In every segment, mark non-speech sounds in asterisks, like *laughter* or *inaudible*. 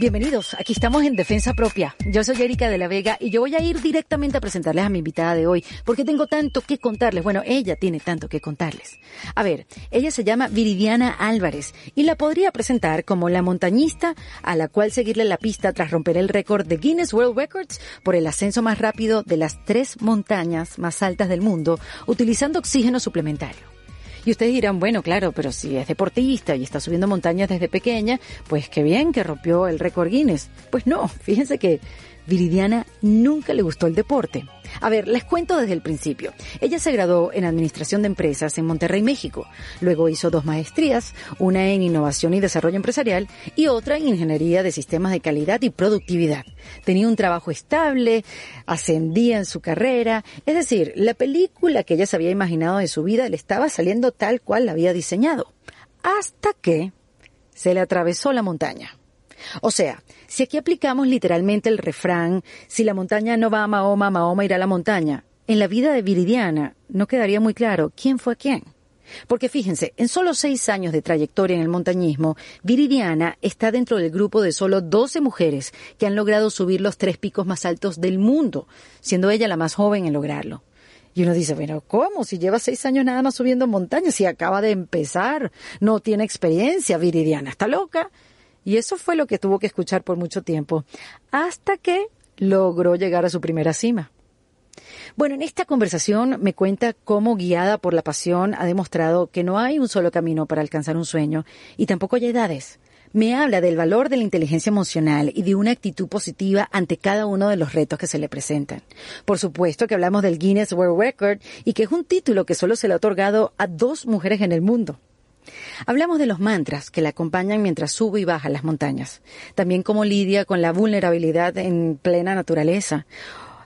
Bienvenidos, aquí estamos en Defensa Propia. Yo soy Erika de la Vega y yo voy a ir directamente a presentarles a mi invitada de hoy, porque tengo tanto que contarles. Bueno, ella tiene tanto que contarles. A ver, ella se llama Viridiana Álvarez y la podría presentar como la montañista a la cual seguirle la pista tras romper el récord de Guinness World Records por el ascenso más rápido de las tres montañas más altas del mundo utilizando oxígeno suplementario. Y ustedes dirán, bueno, claro, pero si es deportista y está subiendo montañas desde pequeña, pues qué bien que rompió el récord Guinness. Pues no, *laughs* fíjense que Viridiana nunca le gustó el deporte. A ver, les cuento desde el principio. Ella se graduó en Administración de Empresas en Monterrey, México. Luego hizo dos maestrías, una en Innovación y Desarrollo Empresarial y otra en Ingeniería de Sistemas de Calidad y Productividad. Tenía un trabajo estable, ascendía en su carrera, es decir, la película que ella se había imaginado de su vida le estaba saliendo tal cual la había diseñado. Hasta que se le atravesó la montaña. O sea, si aquí aplicamos literalmente el refrán, si la montaña no va a Mahoma, Mahoma irá a la montaña, en la vida de Viridiana no quedaría muy claro quién fue quién. Porque fíjense, en solo seis años de trayectoria en el montañismo, Viridiana está dentro del grupo de solo 12 mujeres que han logrado subir los tres picos más altos del mundo, siendo ella la más joven en lograrlo. Y uno dice, bueno, ¿cómo? Si lleva seis años nada más subiendo montañas, si acaba de empezar, no tiene experiencia, Viridiana está loca. Y eso fue lo que tuvo que escuchar por mucho tiempo, hasta que logró llegar a su primera cima. Bueno, en esta conversación me cuenta cómo, guiada por la pasión, ha demostrado que no hay un solo camino para alcanzar un sueño y tampoco hay edades. Me habla del valor de la inteligencia emocional y de una actitud positiva ante cada uno de los retos que se le presentan. Por supuesto que hablamos del Guinness World Record y que es un título que solo se le ha otorgado a dos mujeres en el mundo. Hablamos de los mantras que la acompañan mientras sube y baja las montañas. También cómo lidia con la vulnerabilidad en plena naturaleza.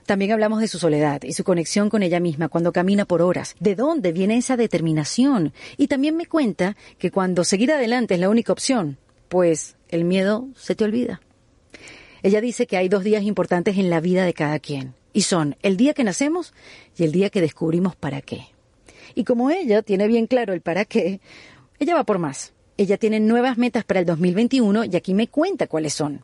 También hablamos de su soledad y su conexión con ella misma cuando camina por horas. ¿De dónde viene esa determinación? Y también me cuenta que cuando seguir adelante es la única opción, pues el miedo se te olvida. Ella dice que hay dos días importantes en la vida de cada quien, y son el día que nacemos y el día que descubrimos para qué. Y como ella tiene bien claro el para qué, ella va por más. Ella tiene nuevas metas para el 2021 y aquí me cuenta cuáles son.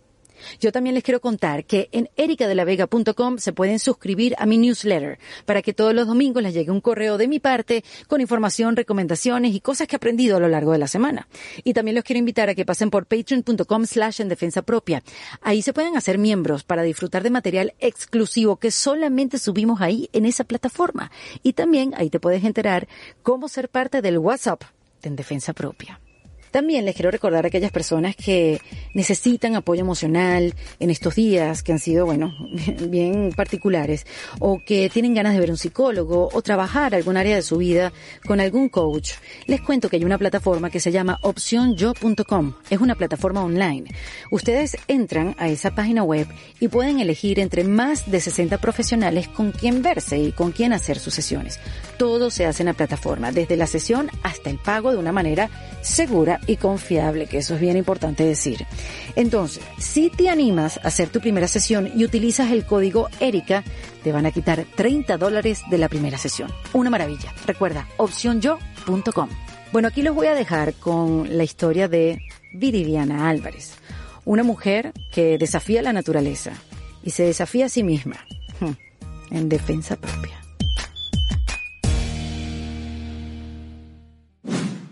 Yo también les quiero contar que en ericadelavega.com se pueden suscribir a mi newsletter para que todos los domingos les llegue un correo de mi parte con información, recomendaciones y cosas que he aprendido a lo largo de la semana. Y también los quiero invitar a que pasen por patreon.com slash en defensa propia. Ahí se pueden hacer miembros para disfrutar de material exclusivo que solamente subimos ahí en esa plataforma. Y también ahí te puedes enterar cómo ser parte del WhatsApp en defensa propia. También les quiero recordar a aquellas personas que necesitan apoyo emocional en estos días que han sido, bueno, *laughs* bien particulares o que tienen ganas de ver un psicólogo o trabajar algún área de su vida con algún coach. Les cuento que hay una plataforma que se llama opcionyo.com. Es una plataforma online. Ustedes entran a esa página web y pueden elegir entre más de 60 profesionales con quien verse y con quien hacer sus sesiones. Todo se hace en la plataforma, desde la sesión hasta el pago de una manera segura y confiable, que eso es bien importante decir. Entonces, si te animas a hacer tu primera sesión y utilizas el código ERICA, te van a quitar 30 dólares de la primera sesión. Una maravilla. Recuerda, opcionyo.com. Bueno, aquí los voy a dejar con la historia de Viridiana Álvarez, una mujer que desafía la naturaleza y se desafía a sí misma hmm, en defensa propia.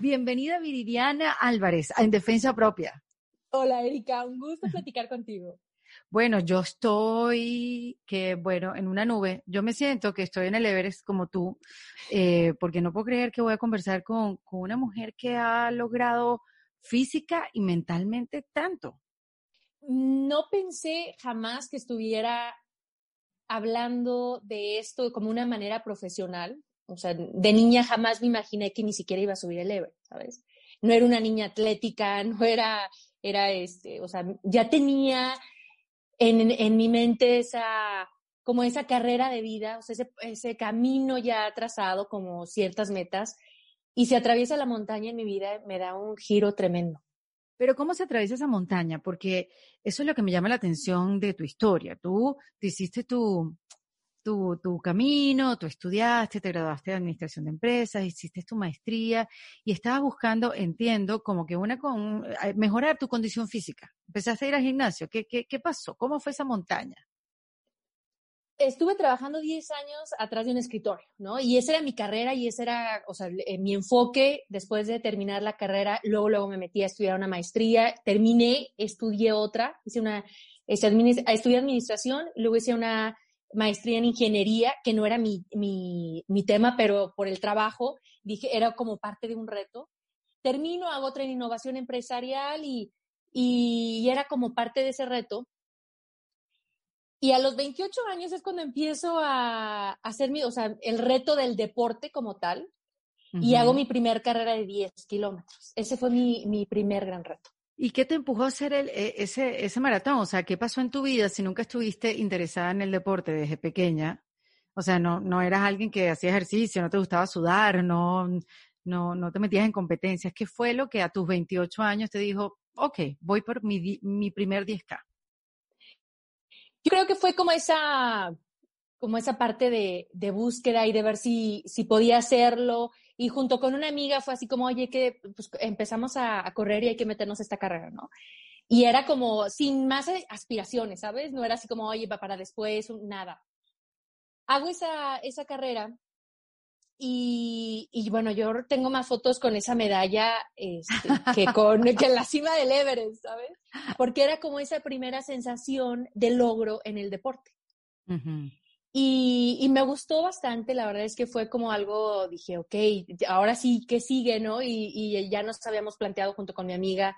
Bienvenida Viridiana Álvarez a En Defensa Propia. Hola Erika, un gusto platicar contigo. Bueno, yo estoy, que bueno, en una nube. Yo me siento que estoy en el Everest como tú, eh, porque no puedo creer que voy a conversar con, con una mujer que ha logrado física y mentalmente tanto. No pensé jamás que estuviera hablando de esto como una manera profesional. O sea, de niña jamás me imaginé que ni siquiera iba a subir el Everest, ¿sabes? No era una niña atlética, no era, era este, o sea, ya tenía en, en mi mente esa, como esa carrera de vida, o sea, ese, ese camino ya trazado, como ciertas metas, y se atraviesa la montaña en mi vida, me da un giro tremendo. Pero ¿cómo se atraviesa esa montaña? Porque eso es lo que me llama la atención de tu historia. Tú te hiciste tu, tu, tu camino, tú estudiaste, te graduaste de administración de empresas, hiciste tu maestría y estabas buscando, entiendo, como que una con eh, mejorar tu condición física. Empezaste a ir al gimnasio. ¿Qué, qué, qué pasó? ¿Cómo fue esa montaña? estuve trabajando 10 años atrás de un escritorio, ¿no? Y esa era mi carrera y ese era, o sea, eh, mi enfoque después de terminar la carrera. Luego, luego me metí a estudiar una maestría, terminé, estudié otra, hice una, estudié administración, luego hice una maestría en ingeniería, que no era mi, mi, mi tema, pero por el trabajo, dije, era como parte de un reto. Termino, hago otra en innovación empresarial y, y era como parte de ese reto y a los 28 años es cuando empiezo a, hacer mi, o sea, el reto del deporte como tal. Y hago mi primer carrera de 10 kilómetros. Ese fue mi, mi, primer gran reto. ¿Y qué te empujó a hacer el, e, ese, ese maratón? O sea, ¿qué pasó en tu vida si nunca estuviste interesada en el deporte desde pequeña? O sea, no, no eras alguien que hacía ejercicio, no te gustaba sudar, no, no, no te metías en competencias. ¿Qué fue lo que a tus 28 años te dijo, ok, voy por mi, mi primer 10K? Yo creo que fue como esa, como esa parte de, de búsqueda y de ver si, si podía hacerlo. Y junto con una amiga fue así como, oye, que pues, empezamos a, correr y hay que meternos esta carrera, ¿no? Y era como sin más aspiraciones, ¿sabes? No era así como, oye, para después, nada. Hago esa, esa carrera y, y, bueno, yo tengo más fotos con esa medalla este, que con que la cima del Everest, ¿sabes? Porque era como esa primera sensación de logro en el deporte. Y, y, me gustó bastante, la verdad es que fue como algo, dije, ok, ahora sí, ¿qué sigue, no? Y, y ya nos habíamos planteado junto con mi amiga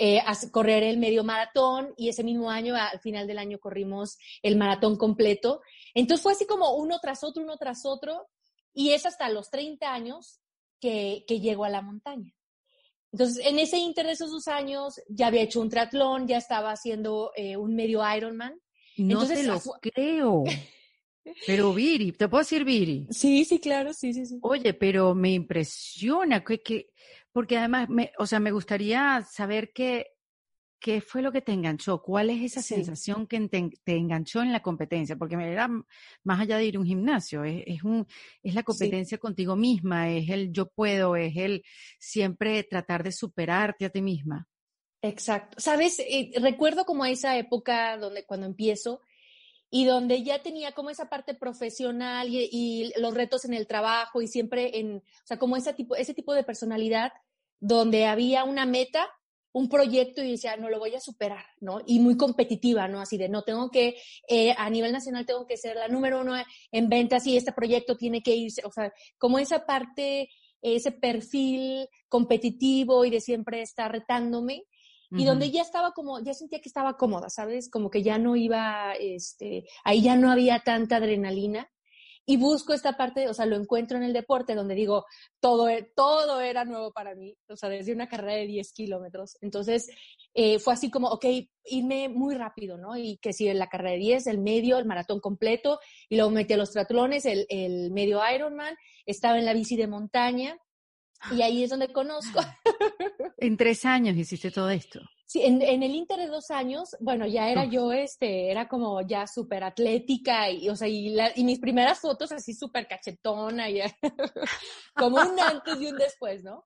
eh, correr el medio maratón y ese mismo año, al final del año, corrimos el maratón completo. Entonces fue así como uno tras otro, uno tras otro y es hasta los 30 años que, que llego a la montaña. Entonces, en ese inter de esos dos años, ya había hecho un triatlón, ya estaba haciendo eh, un medio Ironman. No Entonces, te lo creo. *laughs* Pero Viri, ¿te puedo decir Viri? Sí, sí, claro, sí, sí, sí. Oye, pero me impresiona que, que porque además, me, o sea, me gustaría saber que ¿qué fue lo que te enganchó? ¿Cuál es esa sensación que te, enganchó en la competencia? Porque me era más allá de ir a un gimnasio, es, un, es la competencia contigo misma, es el yo puedo, es el siempre tratar de superarte a ti misma. Exacto. Sabes, eh, recuerdo como esa época donde cuando empiezo y donde ya tenía como esa parte profesional y, los retos en el trabajo y siempre en, o sea, como ese tipo, ese tipo de personalidad donde había una meta un proyecto y decía, no lo voy a superar, ¿no? Y muy competitiva, ¿no? Así de, no, tengo que, eh, a nivel nacional tengo que ser la número uno en ventas y este proyecto tiene que irse, o sea, como esa parte, ese perfil competitivo y de siempre estar retándome. Y donde ya estaba como, ya sentía que estaba cómoda, ¿sabes? Como que ya no iba, este, ahí ya no había tanta adrenalina y busco esta parte, o sea, lo encuentro en el deporte donde digo, todo, e, todo era nuevo para mí, o sea, desde una carrera de 10 kilómetros. Entonces, eh, fue así como, ok, irme muy rápido, ¿no? Y que si en la carrera de 10, el medio, el maratón completo, y luego metí a los triatlones, el, el medio Ironman, estaba en la bici de montaña, y ahí es donde conozco. en tres años hiciste todo esto. Sí, en, en, el Inter de dos años, bueno, ya era yo, este, era como ya súper atlética y, o sea, y, y, mis primeras fotos así súper cachetona, y, *laughs* como un antes y un después, ¿no?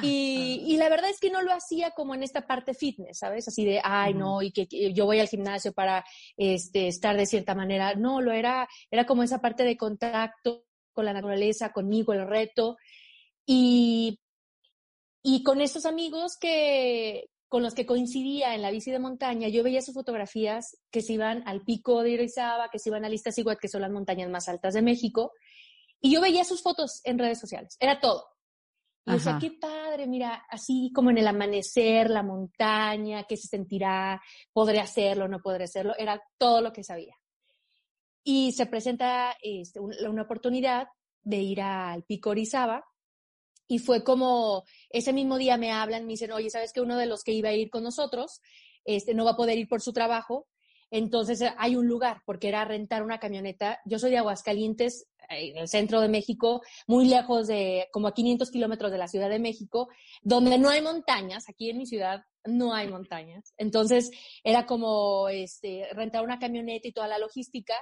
Y, y, la verdad es que no lo hacía como en esta parte fitness, ¿sabes? Así de, ay, no, y que, que, yo voy al gimnasio para este, estar de cierta manera. No, lo era, era como esa parte de contacto con la naturaleza, conmigo, el reto. Y, y con estos amigos que, con los que coincidía en la bici de montaña, yo veía sus fotografías que se iban al pico de Irizaba, que se iban a Iztaccíhuatl, que son las montañas más altas de México, y yo veía sus fotos en redes sociales, era todo. Y decía, qué padre, mira, así como en el amanecer, la montaña, qué se sentirá, podré hacerlo, no podré hacerlo, era todo lo que sabía. Y se presenta este, una oportunidad de ir al pico Orizaba, y fue como, ese mismo día me hablan, me dicen, oye, ¿sabes que uno de los que iba a ir con nosotros este, no va a poder ir por su trabajo? Entonces hay un lugar, porque era rentar una camioneta. Yo soy de Aguascalientes, en el centro de México, muy lejos de, como a 500 kilómetros de la Ciudad de México, donde no hay montañas. Aquí en mi ciudad no hay montañas. Entonces era como este, rentar una camioneta y toda la logística.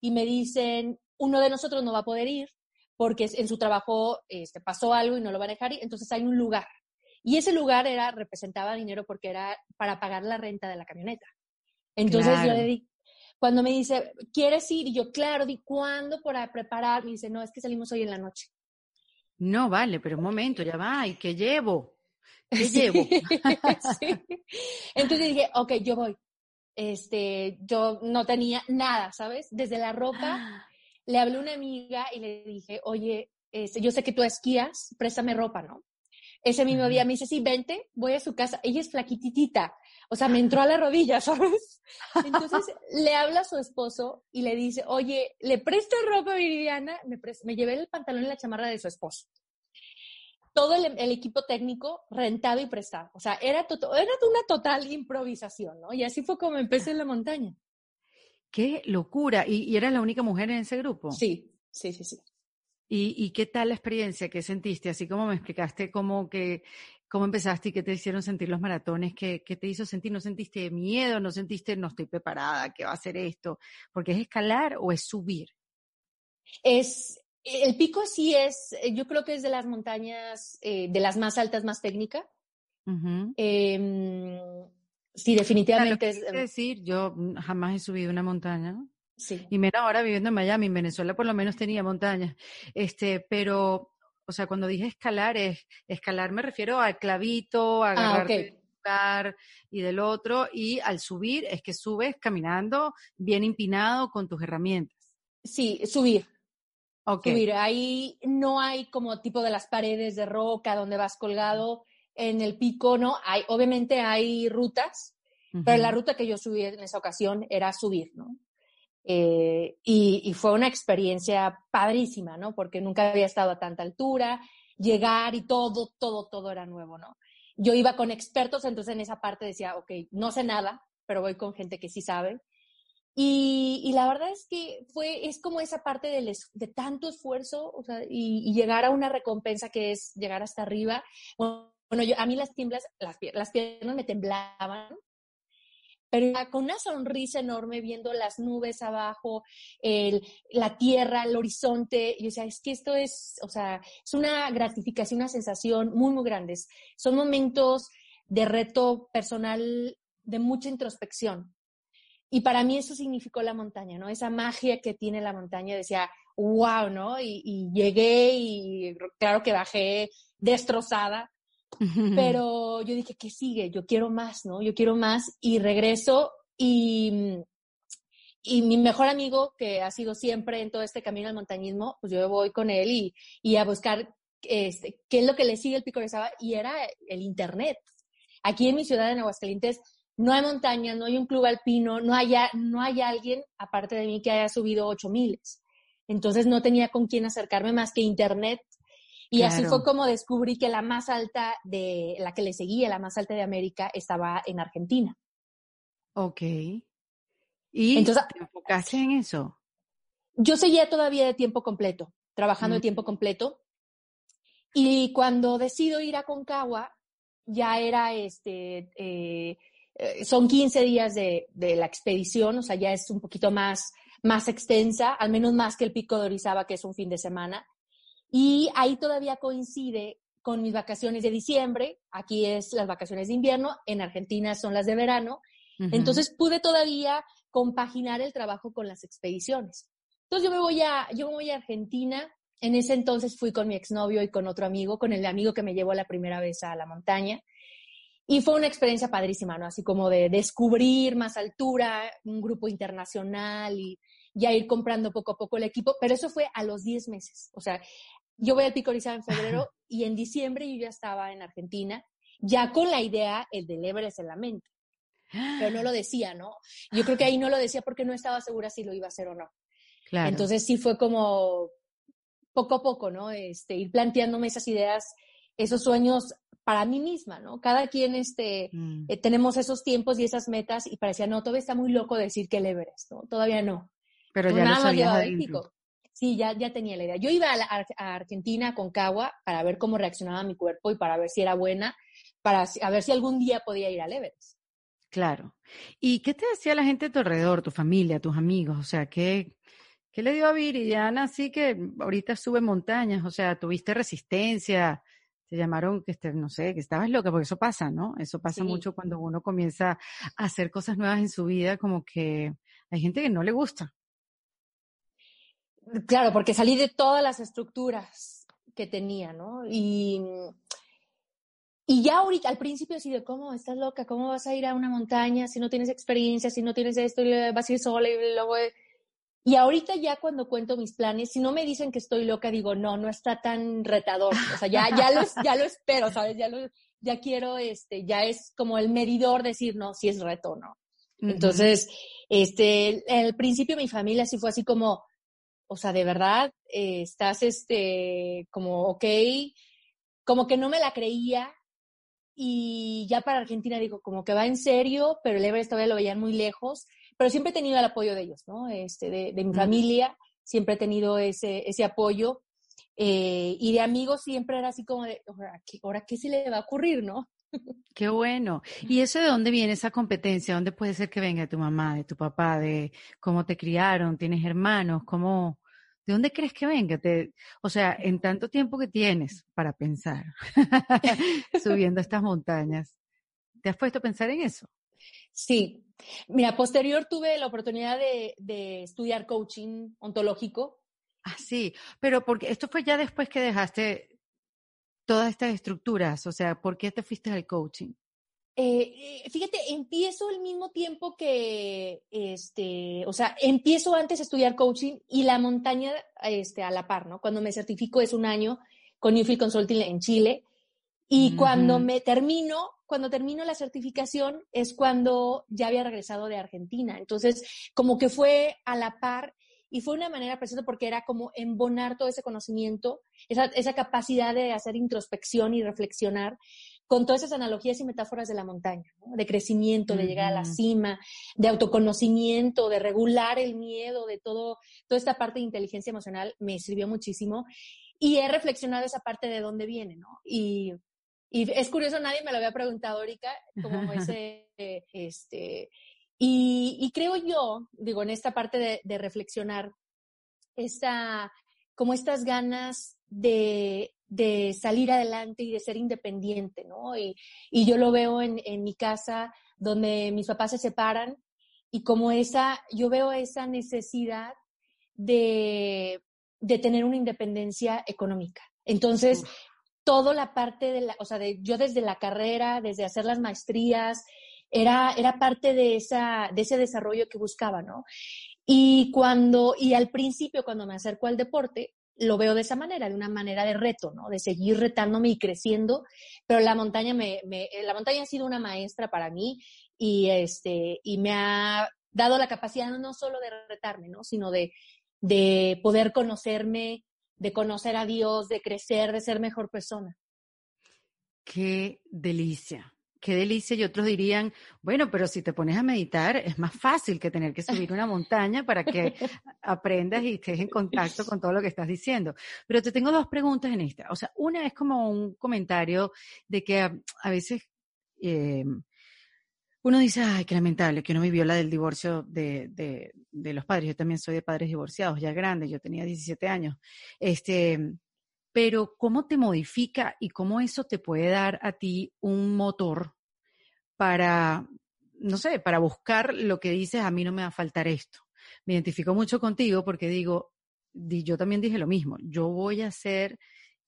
y me dicen, uno de nosotros no va a poder ir porque en su trabajo este, pasó algo y no lo va a dejar, entonces hay un lugar. Y ese lugar era, representaba dinero porque era para pagar la renta de la camioneta. Entonces yo le di, cuando me dice, ¿quieres ir? Y yo, claro, di, ¿cuándo para preparar? Me dice, no, es que salimos hoy en la noche. No, vale, pero un momento, ya va, ¿y qué llevo? *laughs* ¿Qué llevo? *laughs* *laughs* Entonces dije, ok, yo voy. Este, yo no tenía nada, ¿sabes? Desde la ropa, le hablé a una amiga y le dije, oye, este, yo sé que tú esquías, préstame ropa, ¿no? Ese mismo día me dice, sí, vente, voy a su casa. Ella es flaquititita, o sea, me entró a la rodilla, *laughs* ¿sabes? Entonces le habla a su esposo y le dice, oye, ¿le presto ropa a Viridiana? Me, me llevé el pantalón y la chamarra de su esposo. Todo el, equipo técnico rentado y prestado. O sea, era, era una total improvisación, ¿no? Y así fue como empecé en la montaña. ¡Qué locura! ¿Y, y eras la única mujer en ese grupo? Sí, sí, sí, sí. ¿Y, qué tal la experiencia? ¿Qué sentiste? Así como me explicaste cómo, que, cómo empezaste y qué te hicieron sentir los maratones, ¿qué, ¿qué, te hizo sentir? ¿No sentiste miedo? ¿No sentiste no estoy preparada? ¿Qué va a ser esto? ¿Porque es escalar o es subir? Es, el pico sí es, yo creo que es de las montañas, eh, de las más altas, más técnica. Em, sí, definitivamente. es, decir, yo jamás he subido una montaña. Y menos ahora viviendo en Miami, en Venezuela por lo menos tenía montañas. Este, pero, o sea, cuando dije escalar, es escalar me refiero al clavito, a ah, un lugar y del otro, y al subir es que subes caminando bien empinado con tus herramientas. Sí, subir. Okay. Subir. Ahí no hay como tipo de las paredes de roca donde vas colgado en el pico, ¿no? Hay, obviamente hay rutas, pero la ruta que yo subí en esa ocasión era subir, ¿no? Eh, y, fue una experiencia padrísima, ¿no? Porque nunca había estado a tanta altura, llegar y todo, todo, todo era nuevo, ¿no? Yo iba con expertos, entonces en esa parte decía, ok, no sé nada, pero voy con gente que sí sabe. Y, y la verdad es que fue, es como esa parte de, de tanto esfuerzo, o sea, y, llegar a una recompensa que es llegar hasta arriba. Bueno, yo, a mí las tiemblas, las, las piernas me temblaban, pero con una sonrisa enorme viendo las nubes abajo, el, la tierra, el horizonte, y o sea, es que esto es, o sea, es una gratificación, una sensación muy, muy grande. Son momentos de reto personal, de mucha introspección. Y para mí eso significó la montaña, ¿no? Esa magia que tiene la montaña, decía, wow, ¿no? Y, y llegué y claro que bajé destrozada, pero yo dije, ¿qué sigue? Yo quiero más, ¿no? Yo quiero más y regreso y, y mi mejor amigo, que ha sido siempre en todo este camino al montañismo, pues yo voy con él y, y a buscar este, qué es lo que le sigue el Pico de Saba y era el Internet. Aquí en mi ciudad, en Aguascalientes, no hay montaña, no hay un club alpino, no hay, no hay alguien, aparte de mí, que haya subido ocho miles. Entonces no tenía con quién acercarme más que Internet y así fue como descubrí que la más alta de la que le seguía, la más alta de América, estaba en Argentina. Ok. ¿Y Entonces, te enfocaste en eso? Yo seguía todavía de tiempo completo, trabajando de tiempo completo. Y cuando decido ir a Concagua, ya era este, eh, eh, son 15 días de, de, la expedición, o sea, ya es un poquito más, más extensa, al menos más que el Pico de Orizaba, que es un fin de semana. Y ahí todavía coincide con mis vacaciones de diciembre, aquí es las vacaciones de invierno, en Argentina son las de verano, entonces pude todavía compaginar el trabajo con las expediciones. Entonces yo me voy a, yo me voy a Argentina, en ese entonces fui con mi exnovio y con otro amigo, con el amigo que me llevó la primera vez a la montaña, y fue una experiencia padrísima, ¿no? Así como de descubrir más altura, un grupo internacional y ya ir comprando poco a poco el equipo, pero eso fue a los 10 meses. O sea, yo voy al Pico Orizaba en febrero y en diciembre yo ya estaba en Argentina, ya con la idea el del Everest en la mente. Pero no lo decía, ¿no? Yo creo que ahí no lo decía porque no estaba segura si lo iba a hacer o no. Claro. Entonces sí fue como poco a poco, ¿no? Este, ir planteándome esas ideas, esos sueños para mí misma, ¿no? Cada quien este, mm. eh, tenemos esos tiempos y esas metas y parecía, no, todavía está muy loco decir que el Everest, ¿no? Todavía no. Pero ya lo sabías Sí, ya, ya tenía la idea. Yo iba a, Argentina con Cagua para ver cómo reaccionaba mi cuerpo y para ver si era buena, para a ver si algún día podía ir al Everest. Claro. ¿Y qué te decía la gente a tu alrededor, tu familia, tus amigos? O sea, ¿qué, ¿Qué le dio a Viridiana así que ahorita sube montañas? O sea, tuviste resistencia, te llamaron que este, no sé, que estabas loca, porque eso pasa, ¿no? Eso pasa mucho cuando uno comienza a hacer cosas nuevas en su vida, como que hay gente que no le gusta. Claro, porque salí de todas las estructuras que tenía, ¿no? Y, y ya ahorita, al principio, así de, ¿cómo? ¿Estás loca? ¿Cómo vas a ir a una montaña si no tienes experiencia, si no tienes esto, y vas a ir sola y luego y ahorita ya cuando cuento mis planes, si no me dicen que estoy loca, digo, no, no está tan retador. O sea, ya, ya, lo, ya lo espero, ¿sabes? Ya, lo, ya quiero, este, ya es como el medidor decir, no, si es reto, ¿no? Entonces, este, al principio mi familia sí fue así como, o sea, de verdad, eh, estás, este, como, ok, como que no me la creía. Y ya para Argentina digo, como que va en serio, pero el Everest todavía lo veían muy lejos pero siempre he tenido el apoyo de ellos, ¿no? Este, de, de mi familia, siempre he tenido ese, ese apoyo. Eh, y de amigos siempre era así como de, ¿ahora qué, ¿ahora qué se le va a ocurrir, no? *laughs* Qué bueno. ¿Y eso de dónde viene esa competencia? ¿Dónde puede ser que venga de tu mamá, de tu papá, de cómo te criaron? ¿Tienes hermanos? ¿Cómo, ¿De dónde crees que venga? Te, o sea, en tanto tiempo que tienes para pensar, *laughs* subiendo estas montañas, ¿te has puesto a pensar en eso? Sí, mira, posterior tuve la oportunidad de, estudiar coaching ontológico. Ah, sí, pero porque esto fue ya después que dejaste todas estas estructuras, o sea, ¿por qué te fuiste al coaching? Eh, eh, fíjate, empiezo al mismo tiempo que, este, o sea, empiezo antes a estudiar coaching y la montaña, este, a la par, ¿no? Cuando me certifico es un año con Newfield Consulting en Chile y cuando me termino, cuando termino la certificación es cuando ya había regresado de Argentina. Entonces, como que fue a la par y fue una manera preciosa porque era como embonar todo ese conocimiento, esa, esa capacidad de hacer introspección y reflexionar con todas esas analogías y metáforas de la montaña, de crecimiento, de llegar a la cima, de autoconocimiento, de regular el miedo, de todo, toda esta parte de inteligencia emocional me sirvió muchísimo. Y he reflexionado esa parte de dónde viene, ¿no? Y y es curioso, nadie me lo había preguntado ahorita, como *laughs* ese, este, y, creo yo, digo, en esta parte de, reflexionar, esta, como estas ganas de, de, salir adelante y de ser independiente, ¿no? Y, y yo lo veo en, en, mi casa, donde mis papás se separan, y como esa, yo veo esa necesidad de, de tener una independencia económica. Entonces, toda la parte de la, o sea, de, yo desde la carrera, desde hacer las maestrías, era, era parte de, esa, de ese desarrollo que buscaba, ¿no? Y cuando, y al principio cuando me acerco al deporte, lo veo de esa manera, de una manera de reto, ¿no? De seguir retándome y creciendo, pero la montaña me, me la montaña ha sido una maestra para mí y este, y me ha dado la capacidad no solo de retarme, ¿no? Sino de, de poder conocerme, de conocer a Dios, de crecer, de ser mejor persona. Qué delicia, qué delicia. Y otros dirían, bueno, pero si te pones a meditar, es más fácil que tener que subir una montaña para que aprendas y estés en contacto con todo lo que estás diciendo. Pero te tengo dos preguntas en esta. O sea, una es como un comentario de que a, veces eh, uno dice, ay, qué lamentable, que uno vivió la del divorcio de, de, de, los padres. Yo también soy de padres divorciados, ya grandes, yo tenía 17 años. Este, pero ¿cómo te modifica y cómo eso te puede dar a ti un motor para, no sé, para buscar lo que dices, a mí no me va a faltar esto? Me identifico mucho contigo porque digo, yo también dije lo mismo, yo voy a ser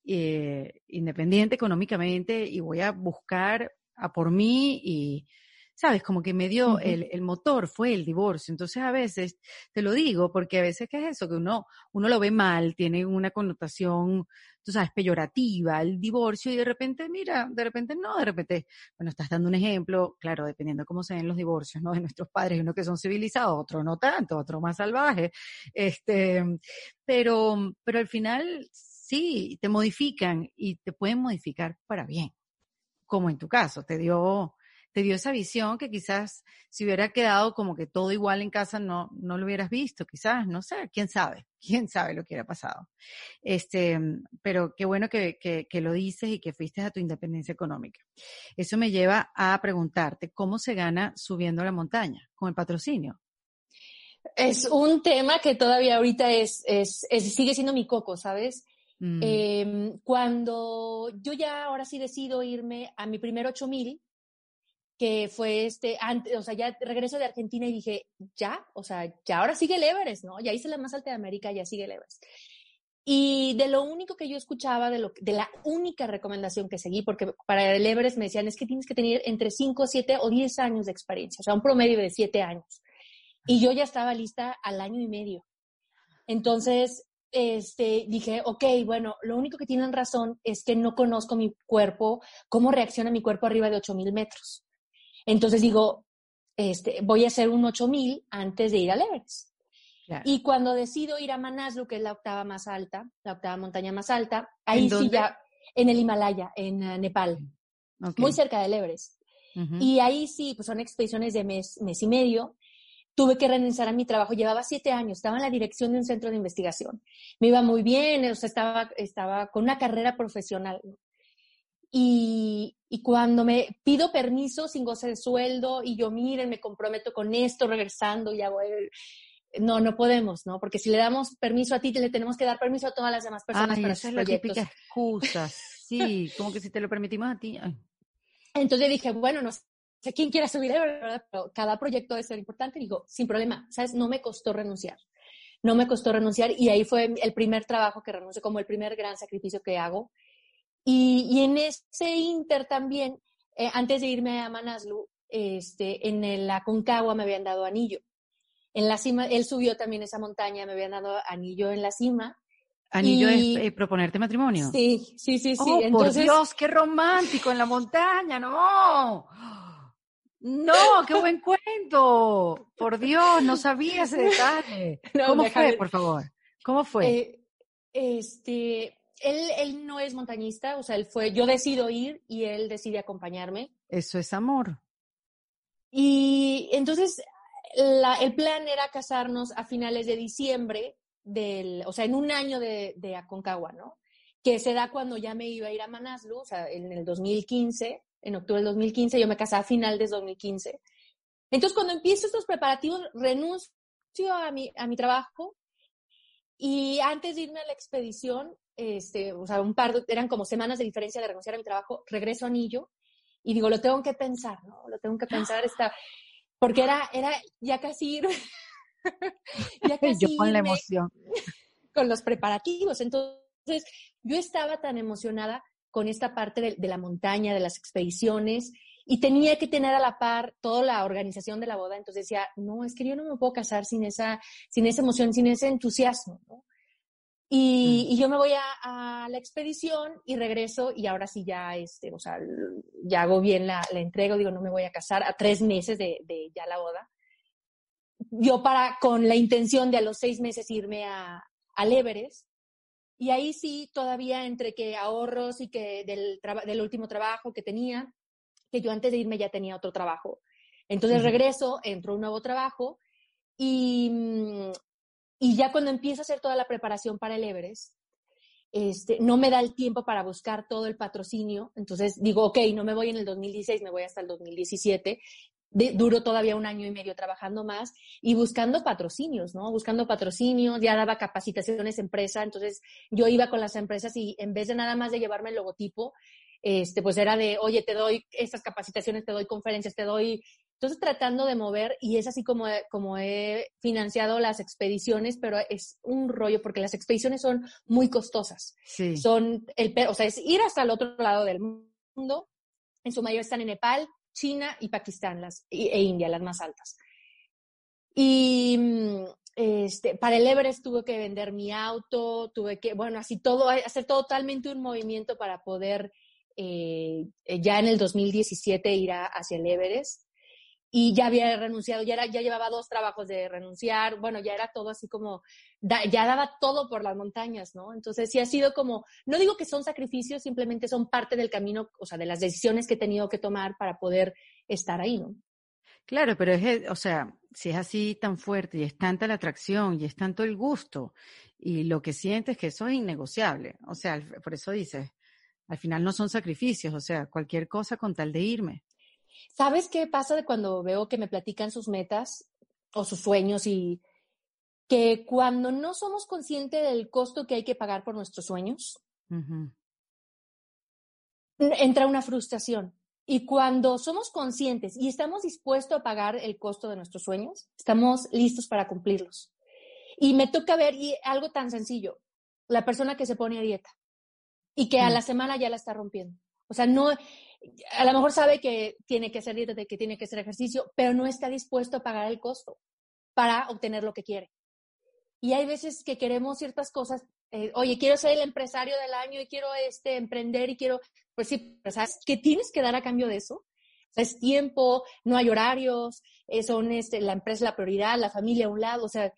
eh, independiente económicamente y voy a buscar a por mí y ¿sabes? Como que me dio el, el, motor, fue el divorcio. Entonces a veces, te lo digo, porque a veces que es eso, que uno, uno lo ve mal, tiene una connotación, tú sabes, peyorativa, el divorcio, y de repente, mira, de repente no, de repente, bueno, estás dando un ejemplo, claro, dependiendo de cómo se ven los divorcios, ¿no? De nuestros padres, uno que son civilizados, otro no tanto, otro más salvaje, este, pero, pero al final, sí, te modifican y te pueden modificar para bien como en tu caso, te dio te dio esa visión que quizás si hubiera quedado como que todo igual en casa no, no lo hubieras visto, quizás, no sé, quién sabe, *laughs* quién sabe lo que hubiera pasado. Este, pero qué bueno que, que, que lo dices y que fuiste a tu independencia económica. Eso me lleva a preguntarte, ¿cómo se gana subiendo la montaña? ¿Con el patrocinio? Es un tema que todavía ahorita es, es, sigue siendo mi coco, ¿sabes? Mm. Em, cuando yo ya ahora sí decido irme a mi primer 8000, que fue este, antes, o sea, ya regreso de Argentina y dije, ya, o sea, ya ahora sigue el Everest, ¿no? Ya hice la más alta de América, ya sigue el Everest. Y de lo único que yo escuchaba, de, lo, de la única recomendación que seguí, porque para el Everest me decían, es que tienes que tener entre 5, 7 o 10 años de experiencia, o sea, un promedio de 7 años. Y yo ya estaba lista al año y medio. Entonces, este, dije, ok, bueno, lo único que tienen razón es que no conozco mi cuerpo, cómo reacciona mi cuerpo arriba de 8000 metros. Entonces digo, este, voy a hacer un 8000 antes de ir al Everest. Y cuando decido ir a Manaslu, que es la octava más alta, la octava montaña más alta, ahí sí ya, en el Himalaya, en uh, Nepal, muy cerca del Everest. Y ahí sí, pues son expediciones de mes, mes y medio. Tuve que renunciar a mi trabajo, llevaba siete años, estaba en la dirección de un centro de investigación. Me iba muy bien, o sea, estaba, estaba con una carrera profesional. Y, y, cuando me pido permiso sin goce de sueldo y yo, miren, me comprometo con esto, regresando y hago el, no, no podemos, ¿no? Porque si le damos permiso a ti, le tenemos que dar permiso a todas las demás personas para sus proyectos. excusa. Sí, como que si te lo permitimos a ti. Entonces dije, bueno, no sé quién quiera subir, ¿verdad? Pero cada proyecto debe ser importante. Digo, sin problema, ¿sabes? No me costó renunciar. No me costó renunciar y ahí fue el primer trabajo que renuncio, como el primer gran sacrificio que hago. Y, y en ese inter también, eh, antes de irme a Manaslu, este, en la Concagua me habían dado anillo en la cima, él subió también esa montaña, me habían dado anillo en la cima. ¿Anillo es eh, proponerte matrimonio? Sí, sí, sí, sí. Oh, por Dios, qué romántico en la montaña, no. No, qué buen cuento. Por Dios, no sabía ese detalle. *laughs* ¿Cómo fue, por favor? ¿Cómo fue? Eh, este, él, él no es montañista, o sea, él fue, yo decido ir y él decide acompañarme. Eso es amor. Y entonces el plan era casarnos a finales de diciembre, del, o sea, en un año de, de Aconcagua, ¿no? Que se da cuando ya me iba a ir a Manaslu, o sea, en el 2015, en octubre del 2015, yo me casé a final de 2015. Entonces, cuando empiezo estos preparativos, renuncio a mi, a mi trabajo y antes de irme a la expedición, este, o sea, un par de, eran como semanas de diferencia de renunciar a mi trabajo, regreso a Anillo y digo, lo tengo que pensar, ¿no? Lo tengo que pensar. *gasps* Esta, porque era, era ya casi ir, *laughs* ya *laughs* casi yo con la emoción. *laughs* Con los preparativos. Entonces, yo estaba tan emocionada con esta parte de, la montaña, de las expediciones, y tenía que tener a la par toda la organización de la boda. Entonces decía, no, es que yo no me puedo casar sin esa, sin esa emoción, sin ese entusiasmo, ¿no? Y, mm. y, yo me voy a, la expedición y regreso y ahora sí ya, este, o sea, ya hago bien la, la entrega, digo, no me voy a casar a tres meses de, de, ya la boda. Yo para, con la intención de a los seis meses irme a, al Everest. Y ahí sí, todavía entre que ahorros y que del, del último trabajo que tenía, que yo antes de irme ya tenía otro trabajo. Entonces regreso, entro un nuevo trabajo y, mm, y ya cuando empiezo a hacer toda la preparación para el Everest, este, no me da el tiempo para buscar todo el patrocinio. Entonces digo, ok, no me voy en el 2016, me voy hasta el 2017. duro todavía un año y medio trabajando más y buscando patrocinios, ¿no? Buscando patrocinios, ya daba capacitaciones empresa, entonces yo iba con las empresas y en vez de nada más de llevarme el logotipo, este, pues era de, oye, te doy estas capacitaciones, te doy conferencias, te doy entonces, tratando de mover, y es así como, como he financiado las expediciones, pero es un rollo porque las expediciones son muy costosas. Sí. Son el, o sea, es ir hasta el otro lado del mundo. En su mayoría están en Nepal, China y Pakistán las, e India, las más altas. Y mm, este, para el Everest tuve que vender mi auto, tuve que, bueno, así todo, hacer totalmente un movimiento para poder eh, ya en el 2017 ir hacia el Everest y ya había renunciado, ya, era, ya llevaba dos trabajos de renunciar, bueno, ya era todo así como, ya daba todo por las montañas, ¿no? Entonces sí ha sido como, no digo que son sacrificios, simplemente son parte del camino, o sea, de las decisiones que he tenido que tomar para poder estar ahí, ¿no? Claro, pero es, o sea, si es así tan fuerte y es tanta la atracción y es tanto el gusto y lo que sientes que eso es innegociable, o sea, por eso dices, al final no son sacrificios, o sea, cualquier cosa con tal de irme. ¿Sabes qué pasa de cuando veo que me platican sus metas o sus sueños y, que cuando no somos conscientes del costo que hay que pagar por nuestros sueños, entra una frustración. Y cuando somos conscientes y estamos dispuestos a pagar el costo de nuestros sueños, estamos listos para cumplirlos. Y me toca ver y algo tan sencillo, la persona que se pone a dieta y que a la semana ya la está rompiendo. O sea, no, a lo mejor sabe que tiene que hacer dieta, que tiene que hacer ejercicio, pero no está dispuesto a pagar el costo para obtener lo que quiere. Y hay veces que queremos ciertas cosas, eh, oye, quiero ser el empresario del año y quiero este, emprender y quiero, pues sí, ¿sabes qué tienes que dar a cambio de eso? es tiempo, no hay horarios, eh, son este, la empresa la prioridad, la familia a un lado, o sea,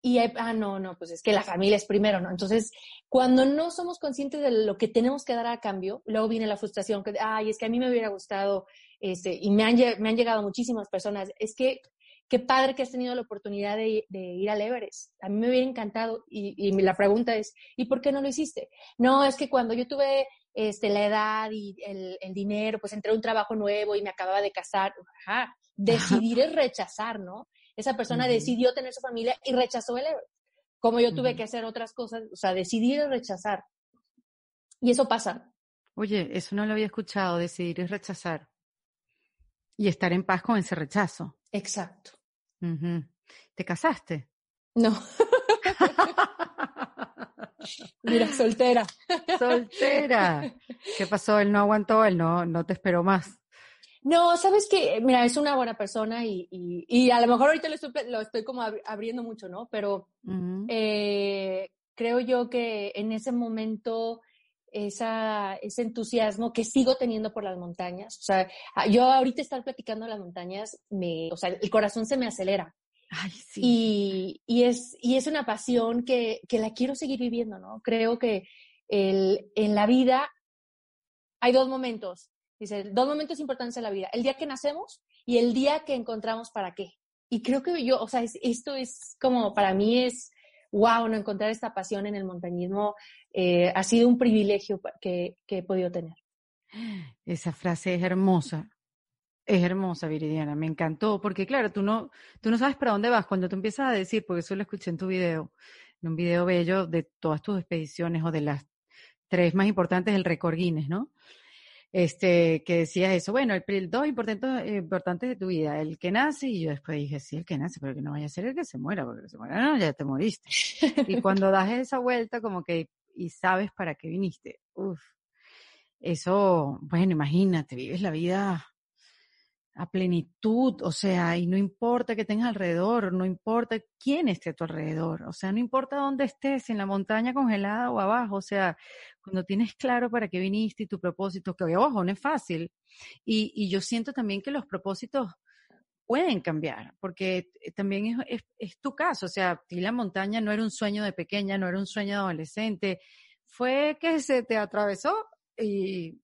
y ah, no, no, pues es que la familia es primero, ¿no? Entonces, cuando no somos conscientes de lo que tenemos que dar a cambio, luego viene la frustración, que, ay, es que a mí me hubiera gustado, este, y me han, me han llegado muchísimas personas, es que qué padre que has tenido la oportunidad de, ir al Everest. A mí me hubiera encantado y, y, la pregunta es, ¿y por qué no lo hiciste? No, es que cuando yo tuve este, la edad y el, el dinero, pues entré a un trabajo nuevo y me acababa de casar. Ajá, decidir es rechazar, ¿no? Esa persona decidió tener su familia y rechazó el Everest. Como yo tuve que hacer otras cosas, o sea, decidir rechazar. Y eso pasa. Oye, eso no lo había escuchado, decidir es rechazar. Y estar en paz con ese rechazo. Exacto. ¿Te casaste? No. *laughs* Mira, soltera. Soltera. ¿Qué pasó? Él no aguantó, él no, no te esperó más. No, sabes que, mira, es una buena persona y, y, a lo mejor ahorita lo estoy, lo estoy como abriendo mucho, ¿no? Pero eh, creo yo que en ese momento esa, ese entusiasmo que sigo teniendo por las montañas. O sea, yo ahorita estar platicando las montañas, me, o sea, el corazón se me acelera. Ay, sí. y, y, es, y es una pasión que, que la quiero seguir viviendo, ¿no? Creo que el, en la vida hay dos momentos. Dice, dos momentos importantes en la vida. El día que nacemos y el día que encontramos para qué. Y creo que yo, o sea, esto es como, para mí es, wow, no encontrar esta pasión en el montañismo eh, ha sido un privilegio que, he podido tener. Esa frase es hermosa. Es hermosa, Viridiana, me encantó, porque claro, tú no, tú no sabes para dónde vas cuando tú empiezas a decir, porque eso lo escuché en tu video, en un video bello de todas tus expediciones o de las tres más importantes del récord Guinness, ¿no? Este, que decías eso, bueno, el, dos importantes, importantes de tu vida, el que nace, y yo después dije, sí, el que nace, pero que no vaya a ser el que se muera, porque el se muera, no, ya te moriste. y *laughs* cuando das esa vuelta, como que, y sabes para qué viniste, uff, eso, bueno, imagínate, vives la vida a plenitud, o sea, y no importa que tengas alrededor, no importa quién esté a tu alrededor, o sea, no importa dónde estés, en la montaña congelada o abajo, o sea, cuando tienes claro para qué viniste y tu propósito, que ojo, no es fácil, y, y yo siento también que los propósitos pueden cambiar, porque eh, también es, es, tu caso, o sea, ti la montaña no era un sueño de pequeña, no era un sueño de adolescente, fue que se te atravesó y,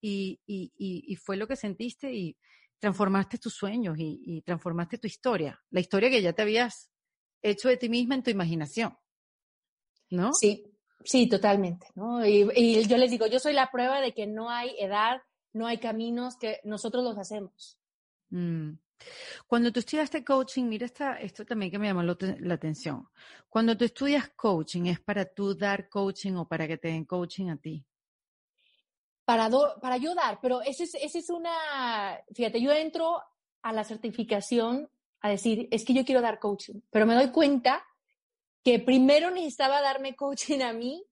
y, y, y fue lo que sentiste y transformaste tus sueños y, transformaste tu historia, la historia que ya te habías hecho de ti misma en tu imaginación. ¿No? Sí, sí, totalmente. ¿no? Y, yo les digo, yo soy la prueba de que no hay edad, no hay caminos, que nosotros los hacemos. Mm. Cuando tú estudiaste coaching, mira esta, esto también que me llamó la atención. Cuando tú estudias coaching, ¿es para tú dar coaching o para que te den coaching a ti? para, para ayudar, pero ese es, ese es una, fíjate, yo entro a la certificación a decir, es que yo quiero dar coaching, pero me doy cuenta que primero necesitaba darme coaching a mí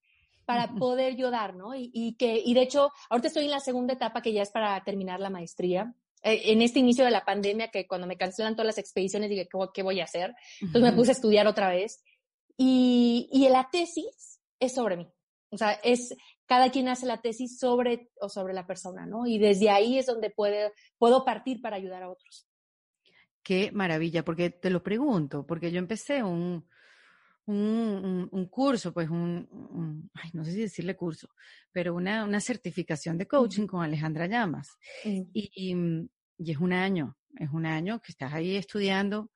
para poder yo dar, ¿no? Y, y, que, y de hecho, ahorita estoy en la segunda etapa que ya es para terminar la maestría. Eh, en este inicio de la pandemia, que cuando me cancelan todas las expediciones, dije, ¿qué, qué voy a hacer? Entonces me puse a estudiar otra vez. Y, y la tesis es sobre mí. O sea, es, cada quien hace la tesis sobre o sobre la persona, ¿no? Y desde ahí es donde puede, puedo partir para ayudar a otros. Qué maravilla, porque te lo pregunto, porque yo empecé un, un, un, curso, pues un, ay, no sé si decirle curso, pero una, una certificación de coaching con Alejandra Llamas. y, y, es un año, es un año que estás ahí estudiando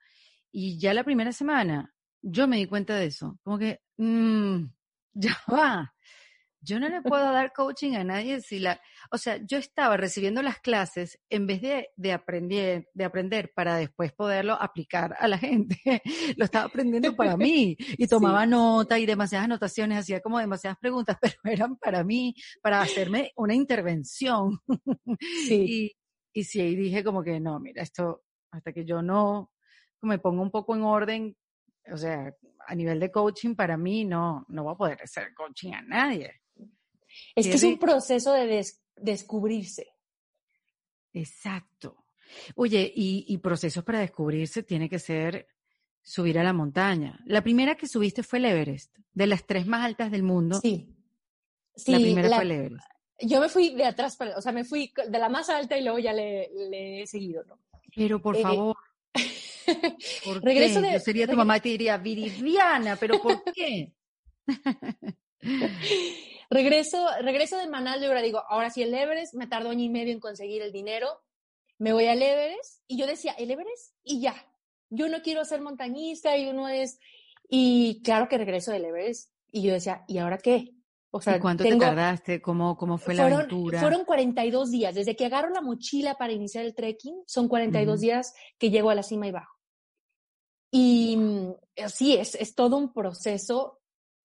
y ya la primera semana yo me di cuenta de eso, como que, mmm, *laughs* ya va, yo no le puedo dar coaching a nadie si la, o sea, yo estaba recibiendo las clases en vez de, de aprender, de aprender para después poderlo aplicar a la gente, *laughs* lo estaba aprendiendo para mí y tomaba nota y demasiadas anotaciones, hacía como demasiadas preguntas, *laughs* pero eran para mí, para hacerme una intervención. Sí. *laughs* y, y sí, y dije como que no, mira, esto, hasta que yo no me pongo un poco en orden, o sea, a nivel de coaching, para mí no, no voy a poder hacer coaching a nadie. Es que es un proceso de descubrirse. Exacto. Oye, y, procesos para descubrirse tiene que ser subir a la montaña. La primera que subiste fue el Everest, de las tres más altas del mundo. Sí. sí la primera fue el Everest. Yo me fui de atrás, o sea, me fui de la más alta y luego ya le, he seguido, ¿no? Pero por eh, favor. *laughs* regreso de. Yo sería tu mamá y te diría, Viridiana, pero ¿por qué? *laughs* *laughs* regreso, regreso de Manal y ahora digo, ahora sí el Everest, me tardó año y medio en conseguir el dinero, me voy al Everest y yo decía, el Everest y ya. Yo no quiero ser montañista y uno es, y claro que regreso del Everest y yo decía, ¿y ahora qué? O sea, ¿Cuánto te tardaste? ¿Cómo, cómo fue la aventura? Fueron 42 días. Desde que agarro la mochila para iniciar el trekking, son 42 días que llego a la cima y bajo. Y mm, sí, es, es todo un proceso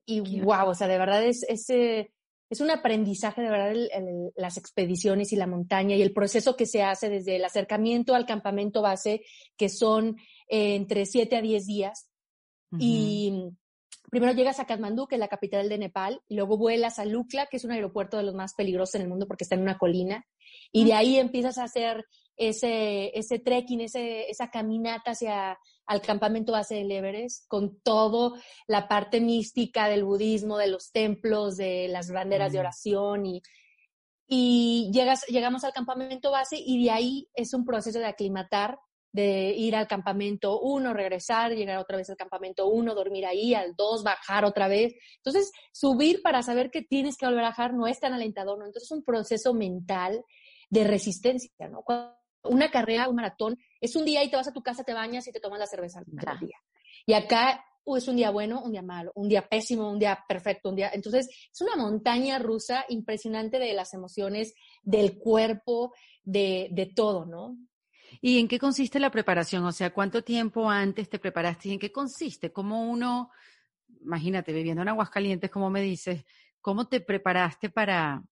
y wow, o sea, de verdad es, es, eh, es un aprendizaje de verdad las expediciones y la montaña y el proceso que se hace desde el acercamiento al campamento base, que son eh, entre 7 a 10 días. Y primero llegas a Kathmandú, que es la capital de Nepal, y luego vuelas a Lukla, que es un aeropuerto de los más peligrosos en el mundo porque está en una colina, y de ahí empiezas a hacer ese, ese trekking, ese, esa caminata hacia al campamento base del Everest, con todo la parte mística del budismo, de los templos, de las banderas de oración y, y llegas, llegamos al campamento base y de ahí es un proceso de aclimatar, de ir al campamento uno, regresar, llegar otra vez al campamento uno, dormir ahí, al dos, bajar otra vez. Entonces, subir para saber que tienes que volver a bajar no es tan alentador, ¿no? Entonces, es un proceso mental de resistencia, ¿no? una carrera, un maratón, es un día y te vas a tu casa, te bañas y te tomas la cerveza al día. Y acá uh, es un día bueno, un día malo, un día pésimo, un día perfecto, un día. Entonces, es una montaña rusa impresionante de las emociones, del cuerpo, de, de todo, ¿no? ¿Y en qué consiste la preparación? O sea, ¿cuánto tiempo antes te preparaste y en qué consiste? ¿Cómo uno, imagínate, viviendo en Aguascalientes, como me dices, cómo te preparaste para,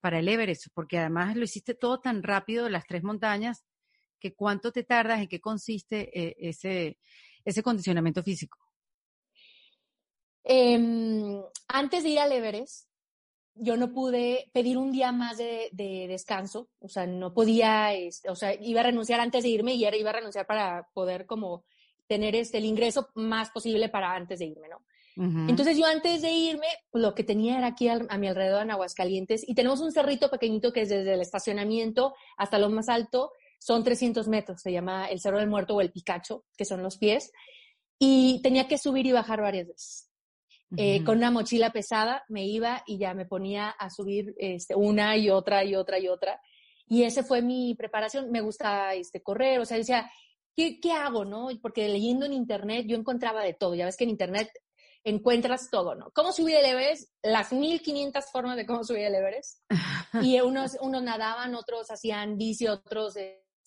para el Everest, porque además lo hiciste todo tan rápido, las tres montañas, que cuánto te tardas, en qué consiste eh, ese, ese condicionamiento físico. Em, antes de ir al Everest, yo no pude pedir un día más de, descanso, o sea, no podía, este, o sea, iba a renunciar antes de irme y iba a renunciar para poder como tener este, el ingreso más posible para antes de irme, ¿no? Entonces yo antes de irme, lo que tenía era aquí a, mi alrededor en Aguascalientes y tenemos un cerrito pequeñito que es desde el estacionamiento hasta lo más alto, son 300 metros, se llama el Cerro del Muerto o el Picacho, que son los pies, y tenía que subir y bajar varias veces. Eh, con una mochila pesada me iba y ya me ponía a subir este, una y otra y otra y otra. Y esa fue mi preparación. Me gusta este, correr, o sea, decía, ¿qué, ¿qué hago? no? Porque leyendo en internet yo encontraba de todo. Ya ves que en internet encuentras todo, ¿no? ¿Cómo subir el Everest? Las 1500 formas de cómo subir el Everest. *laughs* Y unos, unos nadaban, otros hacían bici, otros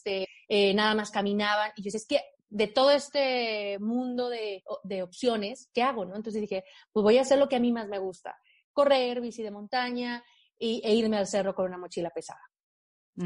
este, eh, nada más caminaban. Y yo decía, es que de todo este mundo de, de, opciones, ¿qué hago, no? Entonces dije, pues voy a hacer lo que a mí más me gusta. Correr, bici de montaña y, e irme al cerro con una mochila pesada.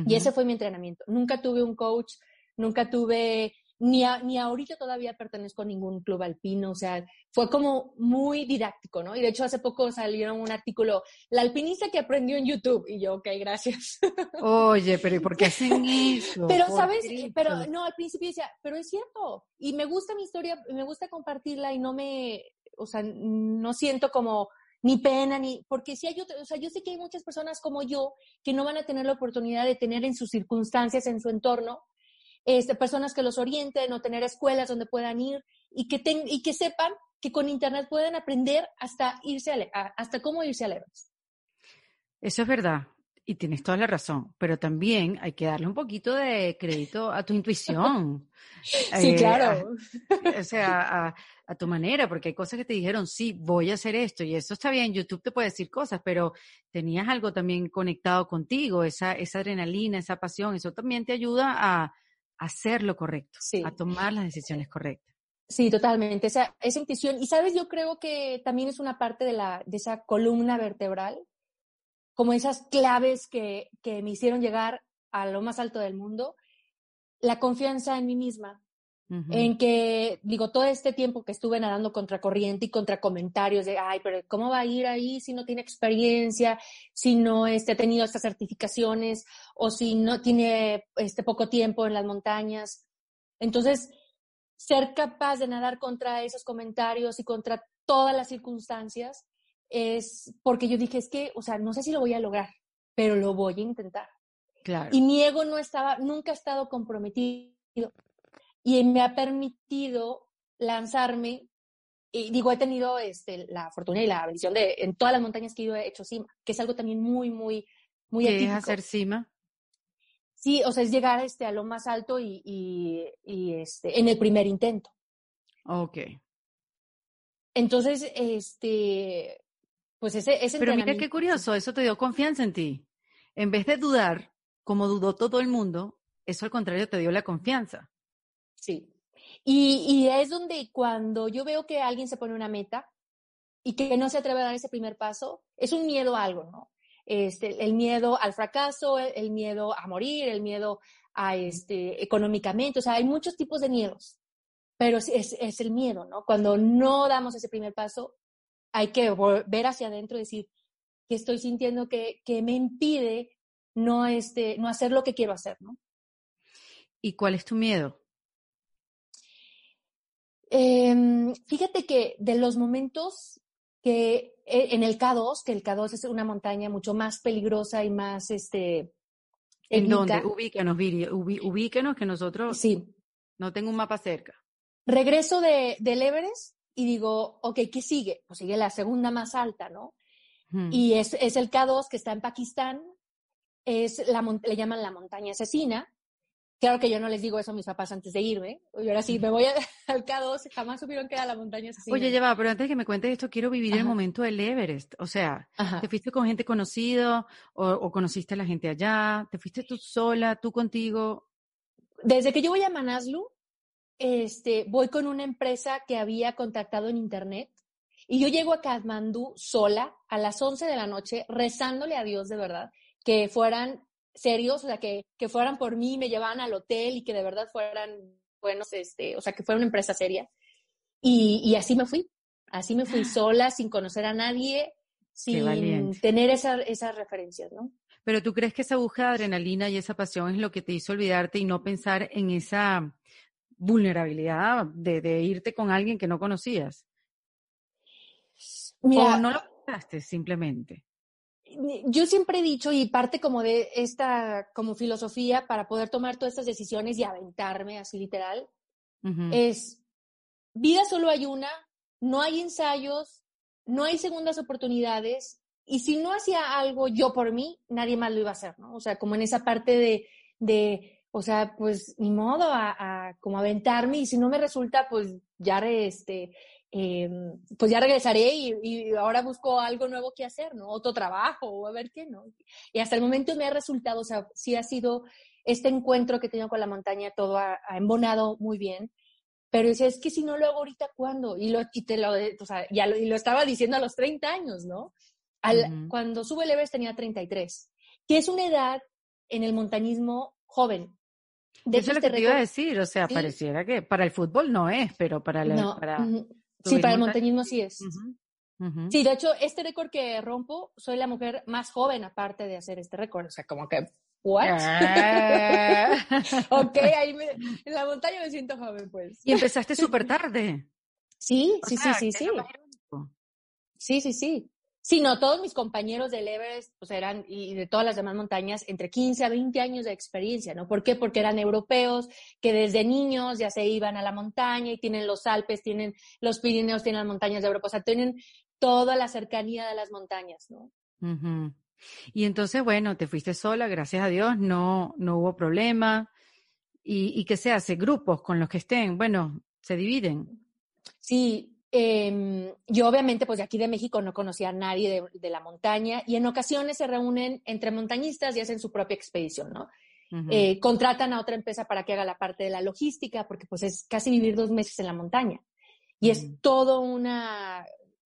Y ese fue mi entrenamiento. Nunca tuve un coach, nunca tuve ni, ni ahorita todavía pertenezco a ningún club alpino, o sea, fue como muy didáctico, ¿no? Y de hecho hace poco salieron un artículo, la alpinista que aprendió en YouTube, y yo, ok, gracias. *laughs* Oye, pero ¿y por qué hacen eso? Pero, ¿sabes? Pero no, al principio decía, pero es cierto, y me gusta mi historia, me gusta compartirla y no me, o sea, no siento como ni pena, ni, porque si hay o sea, yo sé que hay muchas personas como yo que no van a tener la oportunidad de tener en sus circunstancias, en su entorno, este, personas que los orienten o tener escuelas donde puedan ir y que, y que sepan que con Internet pueden aprender hasta, irse hasta cómo irse a Everest. Eso es verdad. Y tienes toda la razón, pero también hay que darle un poquito de crédito a tu intuición. *laughs* sí, claro. o sea, a, tu manera, porque hay cosas que te dijeron, sí, voy a hacer esto, y eso está bien, YouTube te puede decir cosas, pero tenías algo también conectado contigo, esa, esa adrenalina, esa pasión, eso también te ayuda a, hacer lo correcto, a tomar las decisiones correctas. Sí, totalmente. Esa, esa intuición. Y sabes, yo creo que también es una parte de, la, de esa columna vertebral como esas claves que, que me hicieron llegar a lo más alto del mundo, la confianza en mí misma, en que, digo, todo este tiempo que estuve nadando contra corriente y contra comentarios de, ay, pero ¿cómo va a ir ahí si no tiene experiencia, si no este, ha tenido estas certificaciones o si no tiene este, poco tiempo en las montañas? Entonces, ser capaz de nadar contra esos comentarios y contra todas las circunstancias es porque yo dije, es que, o sea, no sé si lo voy a lograr, pero lo voy a intentar. Claro. Y mi ego no estaba, nunca ha estado comprometido y me ha permitido lanzarme. Y digo, he tenido este, la fortuna y la bendición de en todas las montañas que ido he hecho cima, que es algo también muy, muy, muy ¿Qué es hacer cima? Sí, o sea, es llegar este, a lo más alto y, y, y este, en el primer intento. Ok. Entonces, este, pues ese, ese Pero mira qué curioso, eso te dio confianza en ti. En vez de dudar, como dudó todo el mundo, eso al contrario te dio la confianza. Sí. Y, y es donde cuando yo veo que alguien se pone una meta y que no se atreve a dar ese primer paso, es un miedo a algo, ¿no? Este, el miedo al fracaso, el, miedo a morir, el miedo a este, económicamente, o sea, hay muchos tipos de miedos, pero es, es el miedo, ¿no? Cuando no damos ese primer paso, hay que ver hacia adentro y decir, que estoy sintiendo que, que me impide no, este, no hacer lo que quiero hacer, ¿no? ¿Y cuál es tu miedo? Em, fíjate que de los momentos que e, en el K2, que el K2 es una montaña mucho más peligrosa y más, este... ¿En dónde? Ubícanos, Viri, ubícanos que nosotros... Sí. No tengo un mapa cerca. Regreso de, del Everest y digo, ok, ¿qué sigue? Pues sigue la segunda más alta, ¿no? Y es, es, el K2 que está en Pakistán, es la, le llaman la montaña asesina. Claro que yo no les digo eso a mis papás antes de irme. Y ahora sí, me voy *laughs* al K2, jamás supieron que era la montaña asesina. Oye, lleva, pero antes de que me cuentes esto, quiero vivir el momento del Everest. O sea, ¿te fuiste con gente conocida o, o, conociste a la gente allá? ¿Te fuiste tú sola, tú contigo? Desde que yo voy a Manaslu, este, voy con una empresa que había contactado en internet y yo llego a Kathmandú sola a las 11 de la noche rezándole a Dios de verdad que fueran serios, o sea, que, que fueran por mí, me llevaban al hotel y que de verdad fueran buenos, este, o sea, que fuera una empresa seria. Y, y así me fui, así me fui sola, sin conocer a nadie, sin tener esa, esas referencias, ¿no? Pero tú crees que esa búsqueda de adrenalina y esa pasión es lo que te hizo olvidarte y no pensar en esa vulnerabilidad de, irte con alguien que no conocías? Mira, ¿O no lo pensaste simplemente? Yo siempre he dicho, y parte como de esta como filosofía para poder tomar todas estas decisiones y aventarme así literal, es vida solo hay una, no hay ensayos, no hay segundas oportunidades, y si no hacía algo yo por mí, nadie más lo iba a hacer, ¿no? O sea, como en esa parte de, de o sea, pues ni modo a, como aventarme y si no me resulta, pues ya, este, em, pues ya regresaré y, ahora busco algo nuevo que hacer, ¿no? Otro trabajo o a ver qué, ¿no? Y hasta el momento me ha resultado, o sea, sí ha sido este encuentro que he tenido con la montaña, todo ha, embonado muy bien. Pero es que si no lo hago ahorita, ¿cuándo? Y, lo, y te lo, o sea, ya lo, y lo estaba diciendo a los 30 años, ¿no? Al, Cuando sube el Everest tenía 33, que es una edad en el montañismo joven. De Eso es lo que te iba a decir, o sea, pareciera que para el fútbol no es, pero para el... Para Sí, para el montañismo sí es. Sí, de hecho, este récord que rompo, soy la mujer más joven aparte de hacer este récord, o sea, como que... ¿What? Ah. *laughs* ok, ahí en la montaña me siento joven, pues. Y empezaste súper tarde. Sí, sí, sí, sí, sí. Sí, sí, sí. Sí, no, todos mis compañeros del Everest, pues eran, y de todas las demás montañas, entre 15 a 20 años de experiencia, ¿no? ¿Por qué? Porque eran europeos que desde niños ya se iban a la montaña y tienen los Alpes, tienen los Pirineos, tienen las montañas de Europa, o sea, tienen toda la cercanía de las montañas, ¿no? Y entonces, bueno, te fuiste sola, gracias a Dios, no, no hubo problema. ¿Y, y qué se hace? Grupos con los que estén, bueno, se dividen. Sí, eh, yo obviamente, pues de aquí de México no conocía a nadie de, de, la montaña y en ocasiones se reúnen entre montañistas y hacen su propia expedición, ¿no? Uh -huh. eh, contratan a otra empresa para que haga la parte de la logística, porque pues es casi vivir dos meses en la montaña. Y uh -huh. es todo una,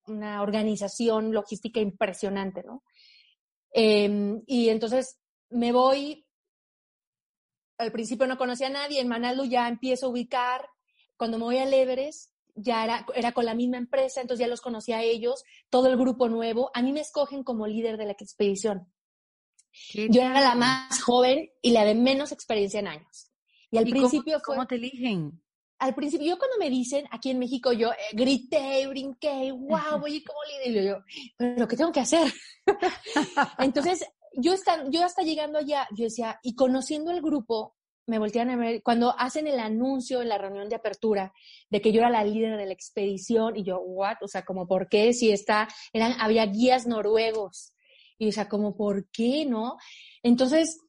una organización logística impresionante, ¿no? Eh, y entonces me voy, al principio no conocía a nadie, en Manalú ya empiezo a ubicar, cuando me voy al Everest, ya era, era con la misma empresa, entonces ya los conocía a ellos, todo el grupo nuevo. A mí me escogen como líder de la expedición. Yo era la más joven y la de menos experiencia en años. Y al ¿Y principio cómo, fue... ¿Cómo te eligen? Al principio, yo cuando me dicen, aquí en México, yo eh, grité, brinqué, wow, voy como líder. Y yo, pero ¿qué tengo que hacer? *laughs* Entonces, yo, está, yo hasta llegando allá, yo decía, y conociendo el grupo, me voltean a ver, cuando hacen el anuncio en la reunión de apertura de que yo era la líder de la expedición, y yo, what? O sea, como, ¿por qué? Si está, eran, había guías noruegos. Y o sea, como, ¿por qué, no? Entonces,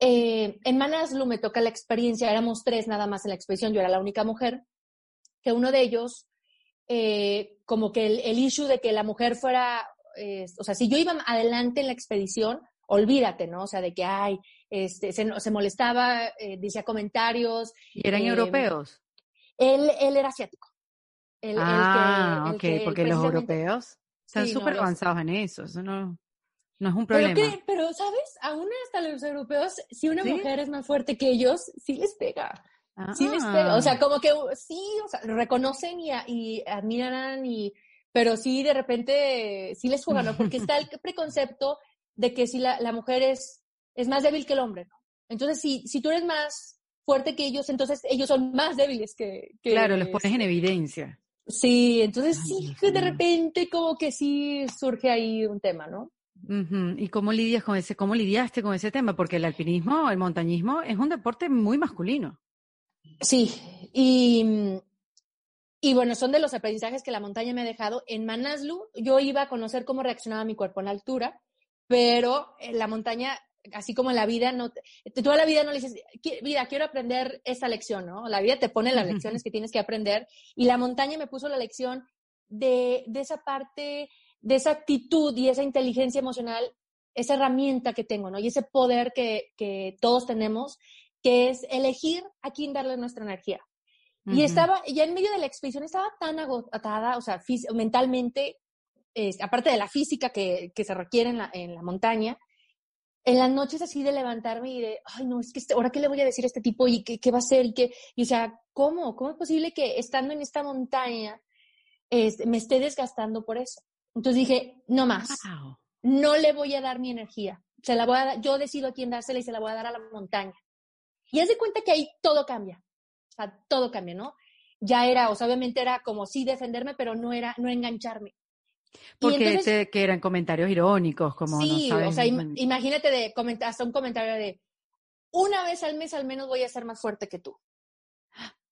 eh, en Manaslu me toca la experiencia, éramos tres nada más en la expedición, yo era la única mujer, que uno de ellos, eh, como que el, el, issue de que la mujer fuera, eh, o sea, si yo iba adelante en la expedición, olvídate, ¿no? O sea, de que, ay, este, se, se molestaba, eh, decía comentarios. ¿Y eran eh, europeos? Él, él era asiático. El, ah, el que, el ok, que porque los europeos están súper sí, no, avanzados en eso, eso no, no es un problema. Pero, pero, ¿sabes? Aún hasta los europeos, si una ¿Sí? mujer es más fuerte que ellos, sí les pega. Ah. Sí les pega. O sea, como que sí, o sea, reconocen y, y admiran, y, pero sí de repente sí les juegan, ¿no? Porque está el preconcepto de que si la, la mujer es, es más débil que el hombre, ¿no? Entonces, si, si tú eres más fuerte que ellos, entonces ellos son más débiles que... que claro, los pones en evidencia. Sí, entonces Ay, sí, de repente como que sí surge ahí un tema, ¿no? Uh -huh. ¿Y cómo lidias con ese, cómo lidiaste con ese tema? Porque el alpinismo, el montañismo es un deporte muy masculino. Sí, y, y bueno, son de los aprendizajes que la montaña me ha dejado. En Manaslu yo iba a conocer cómo reaccionaba mi cuerpo en la altura, pero en la montaña, así como en la vida, no, toda la vida no le dices, vida, quiero aprender esta lección, ¿no? La vida te pone las lecciones que tienes que aprender y la montaña me puso la lección de, de esa parte, de esa actitud y esa inteligencia emocional, esa herramienta que tengo, ¿no? Y ese poder que, que todos tenemos, que es elegir a quién darle nuestra energía. Uh -huh. Y estaba, ya en medio de la expedición estaba tan agotada, o sea, mentalmente, eh, aparte de la física que, que se requiere en la, en la, montaña, en las noches así de levantarme y de, ay, no, es que este, ahora qué le voy a decir a este tipo y qué, qué va a hacer y qué, y o sea, ¿cómo? ¿Cómo es posible que estando en esta montaña este, me esté desgastando por eso? Entonces dije, no más, wow. no le voy a dar mi energía, se la voy a dar, yo decido a quién dársela y se la voy a dar a la montaña. Y haz de cuenta que ahí todo cambia, o sea, todo cambia, ¿no? Ya era, o sea, obviamente era como sí defenderme, pero no era, no engancharme. Porque entonces, te, que eran comentarios irónicos, como sí, no o sea, imagínate de comentar, hasta un comentario de una vez al mes al menos voy a ser más fuerte que tú.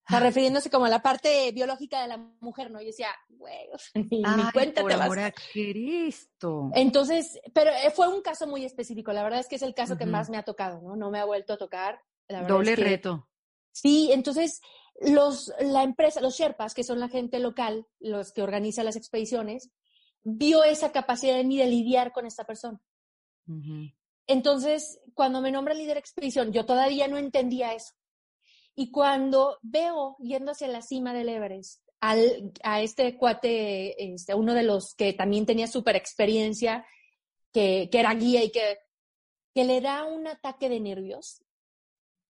O sea, refiriéndose como a la parte biológica de la mujer, ¿no? Yo decía, güey, o sea, ni, Ay, ni cuenta por te vas. a Cristo. Entonces, pero eh, fue un caso muy específico. La verdad es que es el caso uh -huh. que más me ha tocado, ¿no? No me ha vuelto a tocar. La Doble es que, reto. Sí, entonces los, la empresa, los Sherpas, que son la gente local, los que organizan las expediciones, vio esa capacidad de mí de lidiar con esta persona. Uh -huh. Entonces, cuando me nombra líder de expedición, yo todavía no entendía eso. Y cuando veo yendo hacia la cima del Everest al, a este cuate, este, uno de los que también tenía súper experiencia, que, que, era guía y que, que le da un ataque de nervios,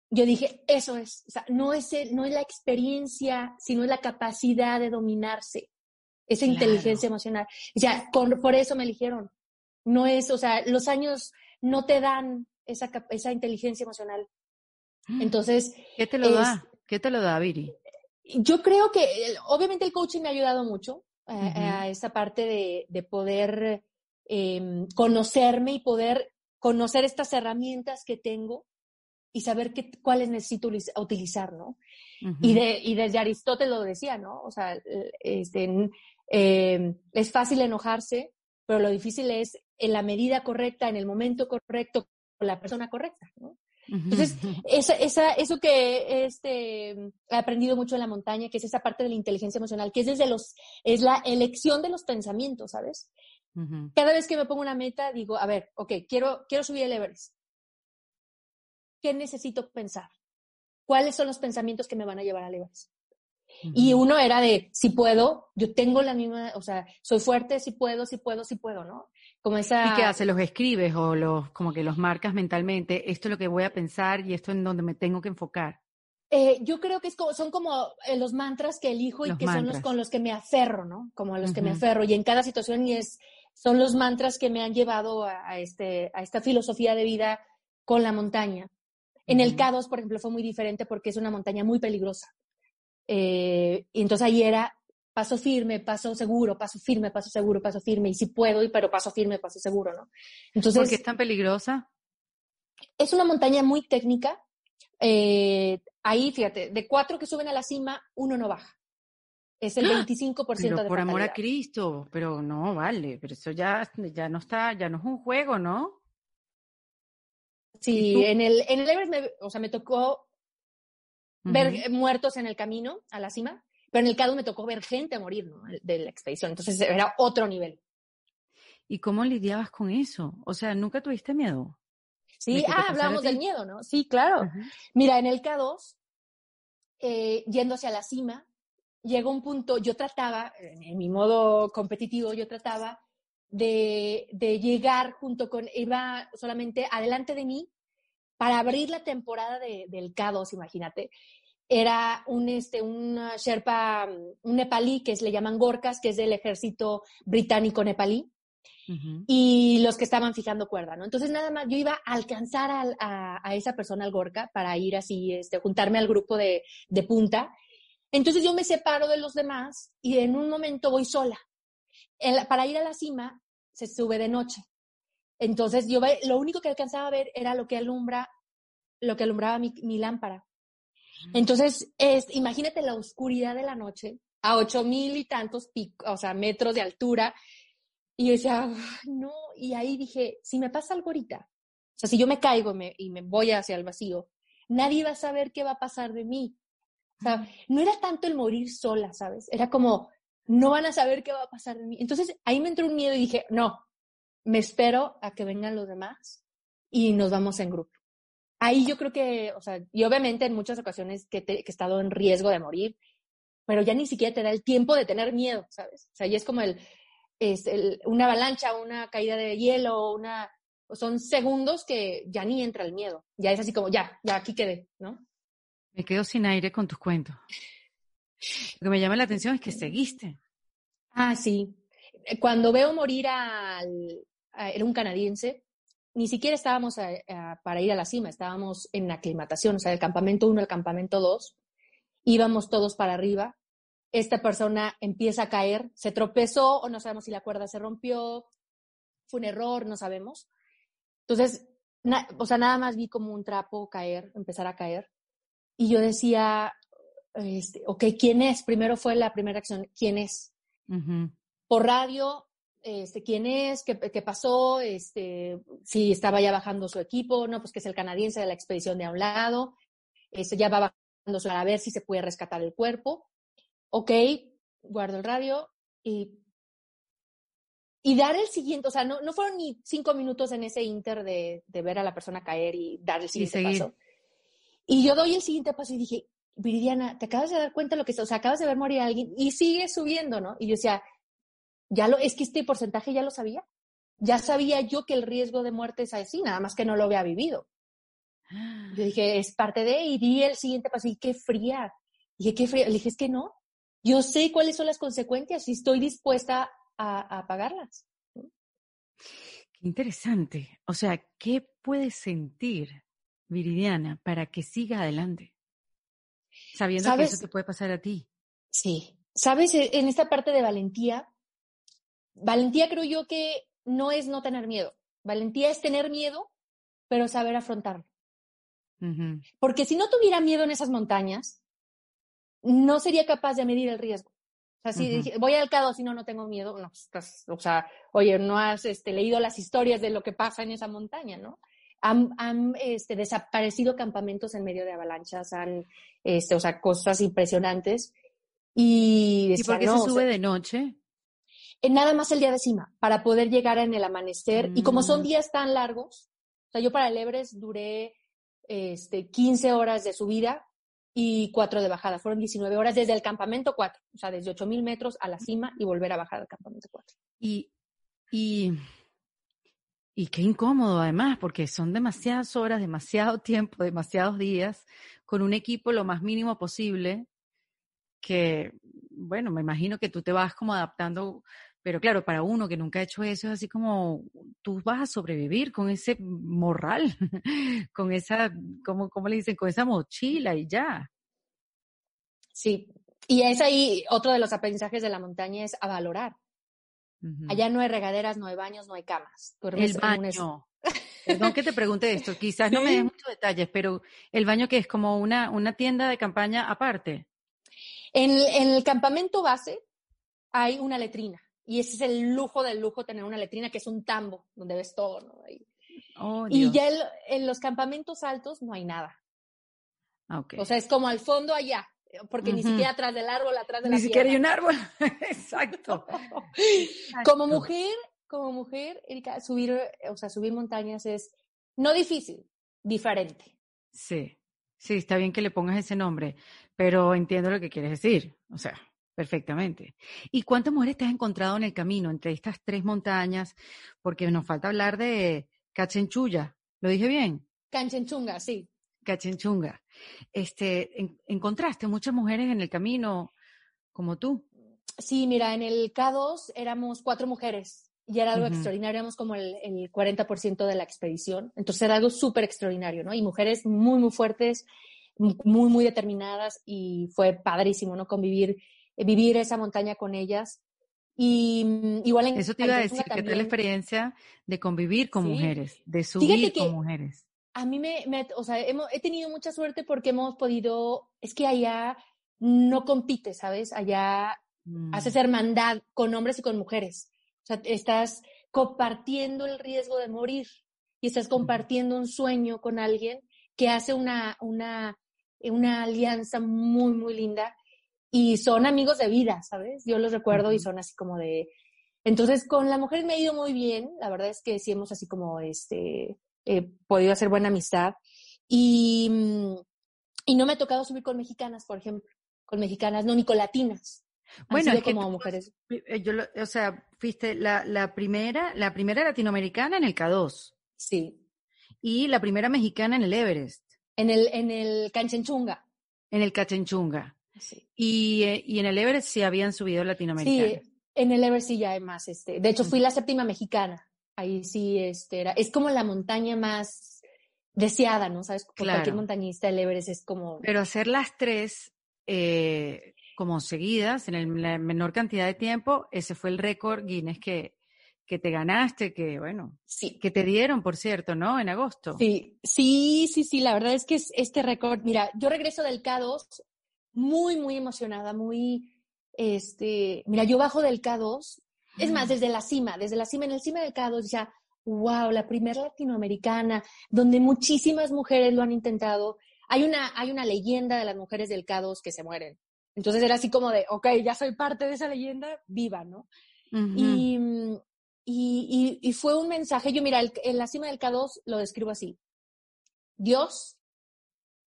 yo dije, eso es, o sea, no es, el, no es la experiencia, sino es la capacidad de dominarse esa claro. inteligencia emocional. O sea, con, por eso me eligieron. No es, o sea, los años no te dan esa, esa inteligencia emocional. Entonces. ¿Qué te lo es, da? ¿Qué te lo da, Viri? Yo creo que, obviamente, el coaching me ha ayudado mucho uh -huh. a, a, esa parte de, de poder eh, conocerme y poder conocer estas herramientas que tengo y saber qué, cuáles necesito utilizar, ¿no? Uh -huh. y, de, y desde Aristóteles lo decía, ¿no? O sea, este, eh, es fácil enojarse, pero lo difícil es en la medida correcta, en el momento correcto, con la persona correcta. ¿no? Entonces, *laughs* esa, esa, eso que este, he aprendido mucho en la montaña, que es esa parte de la inteligencia emocional, que es desde los, es la elección de los pensamientos, ¿sabes? Cada vez que me pongo una meta, digo, a ver, ok, quiero, quiero subir el Everest. ¿Qué necesito pensar? ¿Cuáles son los pensamientos que me van a llevar al Everest? Y uno era de, si puedo, yo tengo la misma, o sea, soy fuerte, si puedo, si puedo, si puedo, ¿no? Como esa... ¿Y qué haces? ¿Los escribes o los, como que los marcas mentalmente? Esto es lo que voy a pensar y esto es en donde me tengo que enfocar. Eh, yo creo que es como, son como eh, los mantras que elijo y que son los con los que me aferro, ¿no? Como a los que me aferro. Y en cada situación y es, son los mantras que me han llevado a, este, a esta filosofía de vida con la montaña. En el K2, por ejemplo, fue muy diferente porque es una montaña muy peligrosa. Eh, y entonces ahí era paso firme, paso seguro, paso firme, paso seguro, paso firme, y si puedo, pero paso firme, paso seguro, ¿no? Entonces, ¿Por qué es tan peligrosa? Es una montaña muy técnica. Eh, ahí, fíjate, de cuatro que suben a la cima, uno no baja. Es el 25% pero de por amor a Cristo, pero no, vale, pero eso ya, ya no está, ya no es un juego, ¿no? Sí, en el, en el Everest, me, o sea, me tocó ver muertos en el camino a la cima pero en el caso me tocó ver gente morir ¿no? de la expedición, entonces era otro nivel. ¿Y cómo lidiabas con eso? O sea, ¿nunca tuviste miedo? Sí, ah, hablamos del miedo, ¿no? Sí, claro. Mira, en el K2, eh, yendo hacia la cima, llegó un punto, yo trataba, en mi modo competitivo, yo trataba de, de, llegar junto con, iba solamente adelante de mí para abrir la temporada de, del K2, imagínate era un, este, un Sherpa, un nepalí que le llaman Gorkas, que es del ejército británico nepalí, y los que estaban fijando cuerda, ¿no? Entonces nada más yo iba a alcanzar a, a, esa persona, al Gorka, para ir así, este, juntarme al grupo de, de punta. Entonces yo me separo de los demás y en un momento voy sola. para ir a la cima se sube de noche. Entonces yo lo único que alcanzaba a ver era lo que alumbra, lo que alumbraba mi, mi lámpara. Entonces, es, imagínate la oscuridad de la noche a ocho mil y tantos o sea, metros de altura. Y yo decía, no, y ahí dije, si me pasa algo ahorita, o sea, si yo me caigo y me voy hacia el vacío, nadie va a saber qué va a pasar de mí. O sea, no era tanto el morir sola, ¿sabes? Era como, no van a saber qué va a pasar de mí. Entonces ahí me entró un miedo y dije, no, me espero a que vengan los demás y nos vamos en grupo ahí yo creo que, o sea, y obviamente en muchas ocasiones que, he estado en riesgo de morir, pero ya ni siquiera te da el tiempo de tener miedo, ¿sabes? O sea, ya es como el, es el, una avalancha, una caída de hielo, una, son segundos que ya ni entra el miedo, ya es así como, ya, ya aquí quedé, ¿no? Me quedo sin aire con tus cuentos. Lo que me llama la atención es que seguiste. Ah, sí. Cuando veo morir al, era un canadiense, ni siquiera estábamos para ir a la cima, estábamos en aclimatación, o sea, del campamento 1 al campamento 2, íbamos todos para arriba, esta persona empieza a caer, se tropezó o no sabemos si la cuerda se rompió, fue un error, no sabemos. Entonces, o sea, nada más vi como un trapo caer, empezar a caer, y yo decía, este, ok, ¿quién es? Primero fue la primera acción, ¿quién es? Por radio este, quién es, qué, qué, pasó, este, si estaba ya bajando su equipo, no, pues que es el canadiense de la expedición de a un lado, este, ya va bajando a ver si se puede rescatar el cuerpo. Ok, guardo el radio y, y dar el siguiente, o sea, no, no fueron ni cinco minutos en ese inter de, de ver a la persona caer y dar el siguiente paso. Y yo doy el siguiente paso y dije, Viridiana, te acabas de dar cuenta de lo que está, o sea, acabas de ver morir a alguien y sigue subiendo, ¿no? Y yo decía, ya lo, es que este porcentaje ya lo sabía. Ya sabía yo que el riesgo de muerte es así, nada más que no lo había vivido. Yo dije, es parte de, y di el siguiente paso, y qué fría. dije, qué fría. Le dije, es que no. Yo sé cuáles son las consecuencias y estoy dispuesta a, a pagarlas. Qué interesante. O sea, ¿qué puedes sentir, Viridiana, para que siga adelante? Sabiendo que eso te puede pasar a ti. Sí. Sabes, en esta parte de valentía, valentía creo yo que no es no tener miedo. Valentía es tener miedo, pero saber afrontarlo. Porque si no tuviera miedo en esas montañas, no sería capaz de medir el riesgo. O sea, si voy al K2 y no, no tengo miedo, no, estás, o sea, oye, no has este, leído las historias de lo que pasa en esa montaña, ¿no? Han, han este, desaparecido campamentos en medio de avalanchas, han, este, o sea, cosas impresionantes. Y, ¿Y por qué se sube de noche? Nada más el día de cima, para poder llegar en el amanecer. Y como son mm. días tan largos, o sea, yo para el Everest duré este, 15 horas de subida y 4 de bajada. Fueron 19 horas desde el campamento 4, o sea, desde 8000 metros a la cima y volver a bajar al campamento 4. Y, y, y qué incómodo además, porque son demasiadas horas, demasiado tiempo, demasiados días, con un equipo lo más mínimo posible, que, bueno, me imagino que tú te vas como adaptando pero claro, para uno que nunca ha hecho eso, es así como tú vas a sobrevivir con ese morral, *laughs* con esa, ¿cómo, cómo le dicen? Con esa mochila y ya. Sí, y es ahí otro de los aprendizajes de la montaña es a valorar. Allá no hay regaderas, no hay baños, no hay camas. el baño. *laughs* Perdón que te pregunte esto, quizás no me des muchos detalles, pero el baño que es como una, una tienda de campaña aparte. En, en el campamento base hay una letrina. Y ese es el lujo del lujo, tener una letrina que es un tambo, donde ves todo, ¿no? Oh, y ya en los campamentos altos no hay nada. Ah, o sea, es como al fondo allá, porque ni siquiera atrás del árbol, atrás de ni la Ni siquiera hay un árbol, *laughs* exacto. *laughs* Como mujer, como mujer, Erika, subir, o sea, subir montañas es no difícil, diferente. Sí, sí, está bien que le pongas ese nombre, pero entiendo lo que quieres decir, o sea. Perfectamente. ¿Y cuántas mujeres te has encontrado en el camino entre estas tres montañas? Porque nos falta hablar de Cachenchuya. ¿Lo dije bien? Canchenchunga, sí. Cachenchunga. Este, ¿Encontraste muchas mujeres en el camino como tú? Sí, mira, en el K2 éramos cuatro mujeres y era algo extraordinario, éramos como el, el 40% de la expedición. Entonces era algo súper extraordinario, ¿no? Y mujeres muy, muy fuertes, muy, muy determinadas y fue padrísimo, ¿no? Convivir vivir esa montaña con ellas. Y mm, igual en Eso te iba a decir, que la experiencia de convivir con mujeres, de subir con mujeres. A mí me, o sea, he tenido mucha suerte porque hemos podido, es que allá no compite, ¿sabes? Allá haces mm. hermandad con hombres y con mujeres. O sea, estás compartiendo el riesgo de morir y estás compartiendo un sueño con alguien que hace una, una, una alianza muy, muy linda y son amigos de vida, ¿sabes? Yo los recuerdo y son así como de... Entonces, con la mujer me ha ido muy bien, la verdad es que sí hemos así como, este, podido hacer buena amistad. Y, mm, y no me ha tocado subir con mexicanas, por ejemplo, con mexicanas, no, ni con latinas. Bueno, es como mujeres. Eh, yo, o sea, fuiste la, la, primera, la primera latinoamericana en el K2. Sí. Y la primera mexicana en el Everest. En el, en el Canchenchunga. En el Canchenchunga. Y, eh, y, en el Everest sí habían subido latinoamericanos. Sí, en el Everest sí ya hay más. Este, de hecho, fui la séptima mexicana. Ahí sí, este, era, es como la montaña más deseada, ¿no? ¿Sabes? Por cualquier montañista, el Everest es como... Pero hacer las tres eh, como seguidas, en el, la menor cantidad de tiempo, ese fue el récord Guinness que, que te ganaste, que bueno, sí. que te dieron, por cierto, ¿no? En agosto. Sí, sí, sí, sí, la verdad es que es este récord, mira, yo regreso del K2 muy, muy emocionada, muy, este, mira, yo bajo del K2, es más, desde la cima, desde la cima, en el cima del K2 ya, wow, la primera latinoamericana, donde muchísimas mujeres lo han intentado. Hay una, hay una leyenda de las mujeres del K2 que se mueren. Entonces era así como de, ok, ya soy parte de esa leyenda, viva, ¿no? y, y, y, fue un mensaje, yo mira, en la cima del K2 lo describo así. Dios,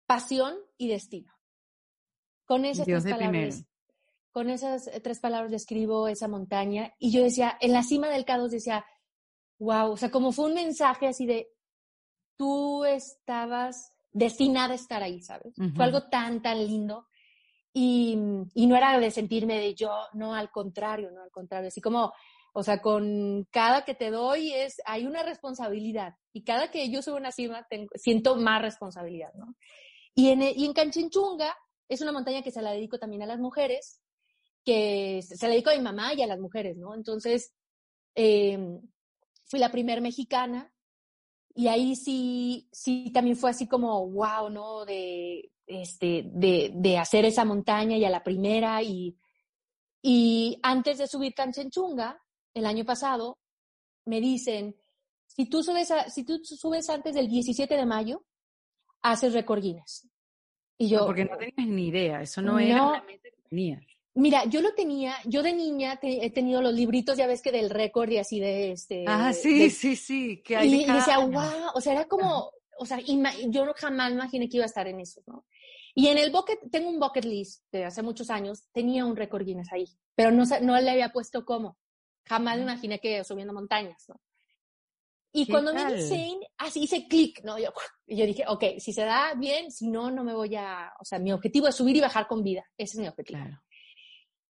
pasión y destino. Con esas tres palabras. Con esas eh, tres palabras describo esa montaña. Y yo decía, en la cima del K2 decía, wow, o sea, como fue un mensaje así de, tú estabas destinada a estar ahí, ¿sabes? Fue algo tan, tan lindo. Y, y, no era de sentirme de yo, no, al contrario, no, al contrario, así como, o sea, con cada que te doy es, hay una responsabilidad y cada que yo subo una cima tengo, siento más responsabilidad, ¿no? Y en, y en Canchenchunga es una montaña que se la dedico también a las mujeres, que se la dedico a mi mamá y a las mujeres, ¿no? Entonces, em, fui la primer mexicana y ahí sí, sí también fue así como, wow, ¿no? De, este, de, de hacer esa montaña y a la primera y, Y antes de subir Canchenchunga, el año pasado, me dicen, si tú subes, si tú subes antes del 17 de mayo, haces récord Guinness. Y yo, porque no tenías ni idea, eso no, era una que tenías. Mira, yo lo tenía, yo de niña he tenido los libritos, ya ves que del récord y así de este. Ah, sí, sí, sí, que hay. Y, decía, wow, o sea, era como, o sea, yo jamás imaginé que iba a estar en eso, ¿no? Y en el bucket, tengo un bucket list de hace muchos años, tenía un récord Guinness ahí, pero no, no le había puesto cómo. Jamás me imaginé que subiendo montañas, ¿no? Y cuando me dicen, así hice clic, ¿no? Yo, y yo dije, ok, si se da bien, si no, no me voy a, o sea, mi objetivo es subir y bajar con vida, ese es mi objetivo. Claro.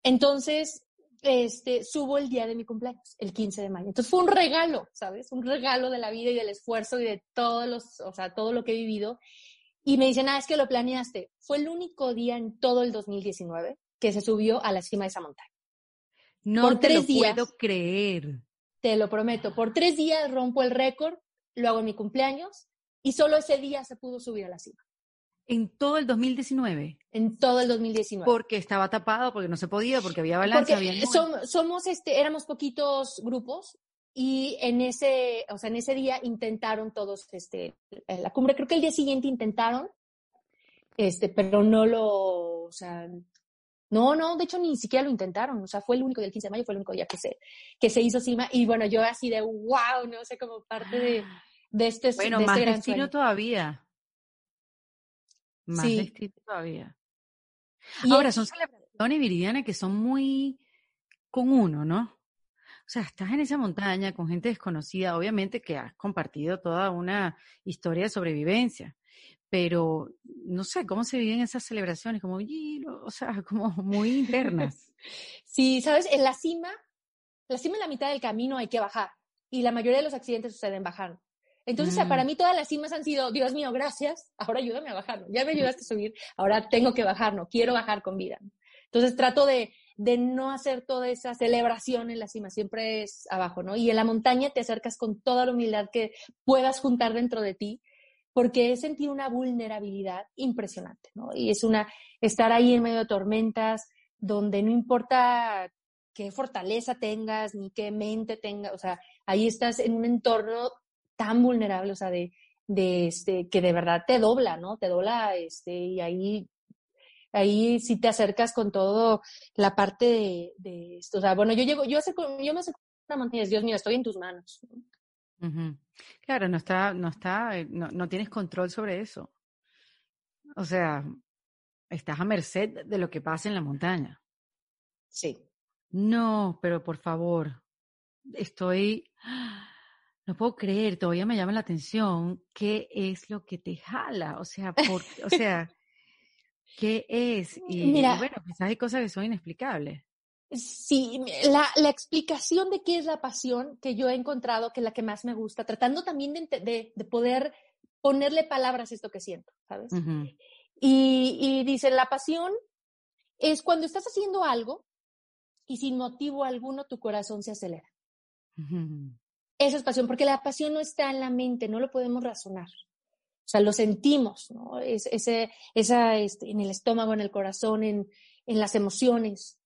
Entonces, este, subo el día de mi cumpleaños, el 15 de mayo. Entonces fue un regalo, ¿sabes? Un regalo de la vida y del esfuerzo y de todos los, o sea, todo lo que he vivido. Y me dicen, ah, es que lo planeaste. Fue el único día en todo el 2019 que se subió a la cima de esa montaña. No por te tres lo días, puedo creer. Te lo prometo. Por tres días rompo el récord, lo hago en mi cumpleaños y solo ese día se pudo subir a la cima. En todo el 2019. En todo el 2019. Porque estaba tapado, porque no se podía, porque había balance. Porque somos, este, éramos poquitos grupos y en ese, o sea, en ese día intentaron todos, este, la cumbre, creo que el día siguiente intentaron, este, pero no lo, o sea, no, no, de hecho ni siquiera lo intentaron, o sea, fue el único día, el 15 de mayo fue el único día que se, que se hizo cima y bueno, yo así de wow, no sé, como parte de, de este, bueno, de más este destino todavía. Más sí. todavía. Ahora, son celebraciones viridianas que son muy con uno, ¿no? O sea, estás en esa montaña con gente desconocida, obviamente que has compartido toda una historia de sobrevivencia, pero no sé cómo se viven esas celebraciones, como, o sea, *laughs* como muy internas. *laughs* sí, sabes, en la cima, la cima en la mitad del camino hay que bajar y la mayoría de los accidentes suceden bajando. Entonces, para mm. mí todas las cimas han sido, Dios mío, gracias, ahora ayúdame a bajar, ya me ayudaste a subir, ahora tengo que bajar, no quiero bajar con vida. Entonces, trato de, de no hacer toda esa celebración en la cima, siempre es abajo, ¿no? Y en la montaña te acercas con toda la humildad que puedas juntar dentro de ti, porque he sentido una vulnerabilidad impresionante, ¿no? Y es una, estar ahí en medio de tormentas, donde no importa qué fortaleza tengas, ni qué mente tengas, o sea, ahí estás en un entorno tan vulnerable, o sea, de, de este, que de verdad te dobla, ¿no? Te dobla, este, y ahí, ahí sí te acercas con todo la parte de, esto. O sea, bueno, yo llego, yo, yo me acerco a Dios mío, estoy en tus manos. Claro, no está, no está, eh, no, no tienes control sobre eso. O sea, estás a merced de lo que pasa en la montaña. Sí. No, pero por favor, estoy, no puedo creer, todavía me llama la atención qué es lo que te jala, o sea, por, o sea, *laughs* qué es. Y, Mira, bueno, quizás hay cosas que son inexplicables. Sí, la, la, explicación de qué es la pasión que yo he encontrado, que es la que más me gusta, tratando también de, de, poder ponerle palabras a esto que siento, ¿sabes? y, y dice, la pasión es cuando estás haciendo algo y sin motivo alguno tu corazón se acelera. Eso es pasión, porque la pasión no está en la mente, no lo podemos razonar. O sea, lo sentimos, ¿no? Es, ese, esa, este, en el estómago, en el corazón, en, en las emociones.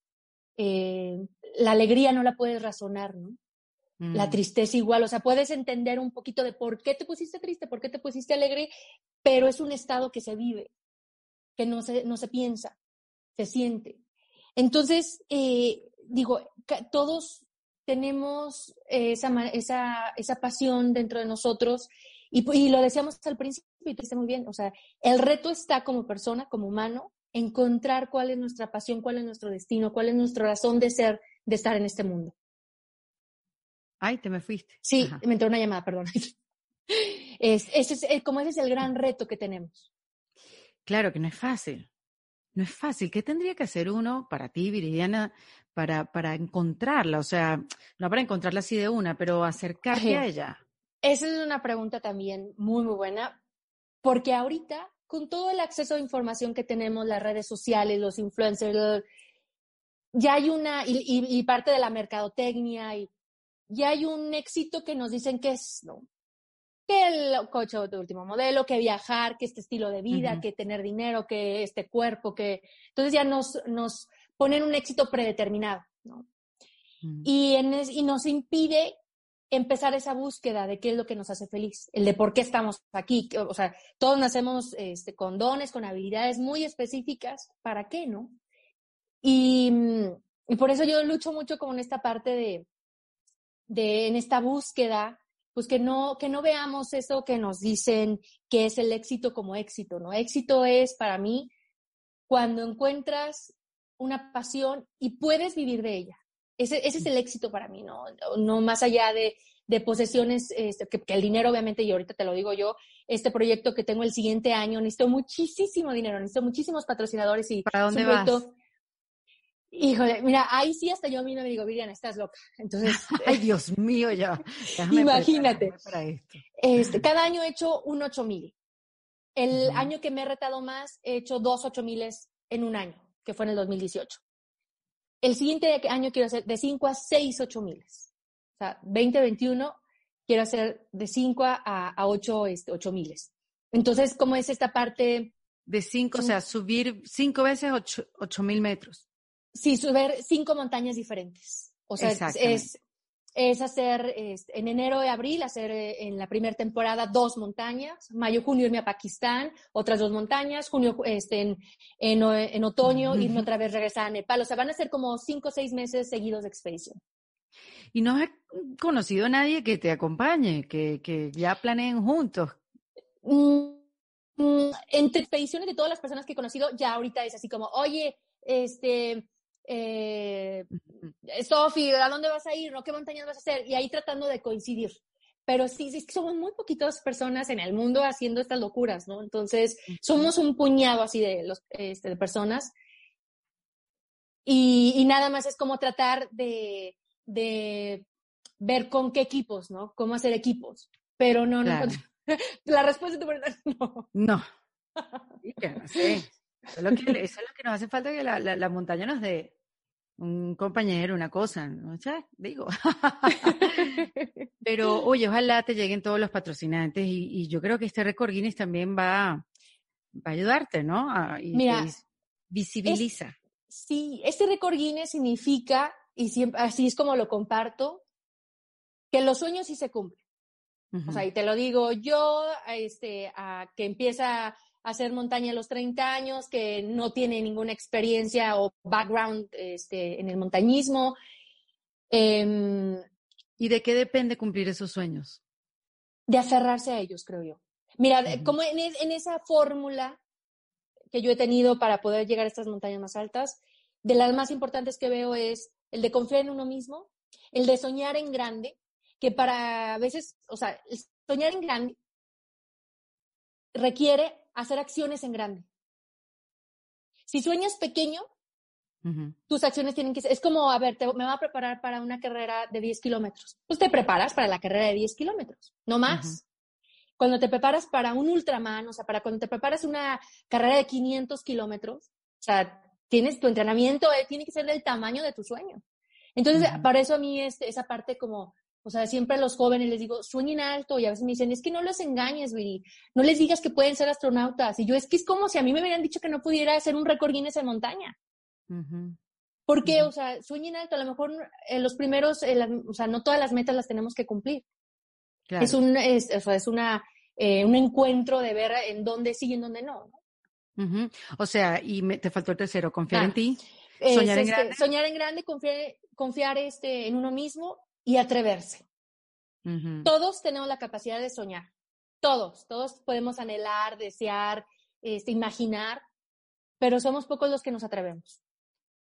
Eh, la alegría no la puedes razonar, ¿no? La mm. tristeza igual, o sea, puedes entender un poquito de por qué te pusiste triste, por qué te pusiste alegre, pero es un estado que se vive, que no se, no se piensa, se siente. Entonces, eh, digo, todos tenemos esa, esa, esa pasión dentro de nosotros y, y, lo decíamos al principio y te muy bien, o sea, el reto está como persona, como humano, encontrar cuál es nuestra pasión, cuál es nuestro destino, cuál es nuestra razón de ser, de estar en este mundo. Ay, te me fuiste. Sí, me entró una llamada, perdón. *laughs* Es, ese es, eh, como ese es el gran reto que tenemos. Claro que no es fácil. No es fácil. ¿Qué tendría que hacer uno para ti, Viridiana, para, para encontrarla? O sea, no para encontrarla así de una, pero acercarte a ella. Esa es una pregunta también muy, muy buena, porque ahorita, con todo el acceso a información que tenemos, las redes sociales, los influencers, ya hay una, y, y, parte de la mercadotecnia, y ya hay un éxito que nos dicen que es, ¿no? que el coche de último modelo, que viajar, que este estilo de vida, que tener dinero, que este cuerpo, que entonces ya nos, nos ponen un éxito predeterminado, ¿no? Mm. Y, en y nos impide empezar esa búsqueda de qué es lo que nos hace feliz, el de por qué estamos aquí. O sea, todos nacemos este, con dones, con habilidades muy específicas, ¿para qué, no? Y, y por eso yo lucho mucho con esta parte de, de, en esta búsqueda, pues que no, que no veamos eso que nos dicen que es el éxito como éxito, ¿no? Éxito es para mí cuando encuentras una pasión y puedes vivir de ella. Ese, ese es el éxito para mí, ¿no? No más allá de, de posesiones, este, que, el dinero obviamente, y ahorita te lo digo yo, este proyecto que tengo el siguiente año, necesito muchísimo dinero, necesito muchísimos patrocinadores y... ¿Para dónde vas? Híjole, mira, ahí sí hasta yo misma me digo, Viviana, estás loca. *laughs* Entonces, *laughs* ay Dios mío, ya. Imagínate. Este, cada año he hecho un 8000. El año que me he retado más, he hecho dos 8000 en un año, que fue en el 2018. El siguiente año quiero hacer de 5 a 6 8000. O sea, 2021 quiero hacer de 5 a, a 8 este, 8000. Entonces, ¿cómo es esta parte? De 5, o sea, subir 5 veces 8000 metros. Sí, subir cinco montañas diferentes. O sea, es, es hacer en enero y abril, hacer eh, en la primera temporada dos montañas, mayo, junio irme a Pakistán, otras dos montañas, junio este, en, en, otoño irme otra vez regresar a Nepal. O sea, van a ser como cinco o seis meses seguidos de expedición. ¿Y no has conocido a nadie que te acompañe, que, que ya planeen juntos? Mm, mm, entre expediciones de todas las personas que he conocido, ya ahorita es así como, oye, este, eh, Sofi, ¿a dónde vas a ir? ¿No? ¿Qué montañas vas a hacer? Y ahí tratando de coincidir. Pero sí, es que somos muy poquitas personas en el mundo haciendo estas locuras, ¿no? Entonces, somos un puñado así de, los, este, de personas. Y, nada más es como tratar de, de, ver con qué equipos, ¿no? Cómo hacer equipos. Pero no, no. *laughs* La respuesta de tu pregunta, no. No. Eso es lo que, eso es lo que nos hace falta que la, la montaña nos dé un compañero, una cosa, ¿no? digo. *laughs* Pero, oye, ojalá te lleguen todos los patrocinantes y, yo creo que este récord Guinness también va, va a ayudarte, ¿no? y Mira, visibiliza. sí, este récord Guinness significa, y siempre, así es como lo comparto, que los sueños sí se cumplen. O sea, y te lo digo yo, este, a que empieza hacer montaña a los 30 años, que no tiene ninguna experiencia o background este, en el montañismo. Em, ¿Y de qué depende cumplir esos sueños? De aferrarse a ellos, creo yo. Mira, como en, en esa fórmula que yo he tenido para poder llegar a estas montañas más altas, de las más importantes que veo es el de confiar en uno mismo, el de soñar en grande, que para a veces, o sea, soñar en grande requiere hacer acciones en grande. Si sueñas pequeño, tus acciones tienen que ser, es como, a ver, me voy a preparar para una carrera de 10 kilómetros. Pues te preparas para la carrera de 10 kilómetros, no más. Cuando te preparas para un ultraman, o sea, para cuando te preparas una carrera de 500 kilómetros, o sea, tienes tu entrenamiento, eh, tiene que ser del tamaño de tu sueño. Entonces, para eso a mí es, esa parte como o sea, siempre a los jóvenes les digo, sueñen alto y a veces me dicen, es que no los engañes, Viri, no les digas que pueden ser astronautas. Y yo, es que es como si a mí me hubieran dicho que no pudiera hacer un récord Guinness en montaña. Porque, o sea, sueñen alto, a lo mejor en los primeros, o sea, no todas las metas las tenemos que cumplir. Es un, es, o sea, es una, eh, un encuentro de ver en dónde sí y en dónde no. O sea, y te faltó el tercero, confiar en ah, ti. Soñar en este, grande. Soñar en grande, confiar, confiar este, en uno mismo y atreverse. Todos tenemos la capacidad de soñar, todos, todos podemos anhelar, desear, este, imaginar, pero somos pocos los que nos atrevemos.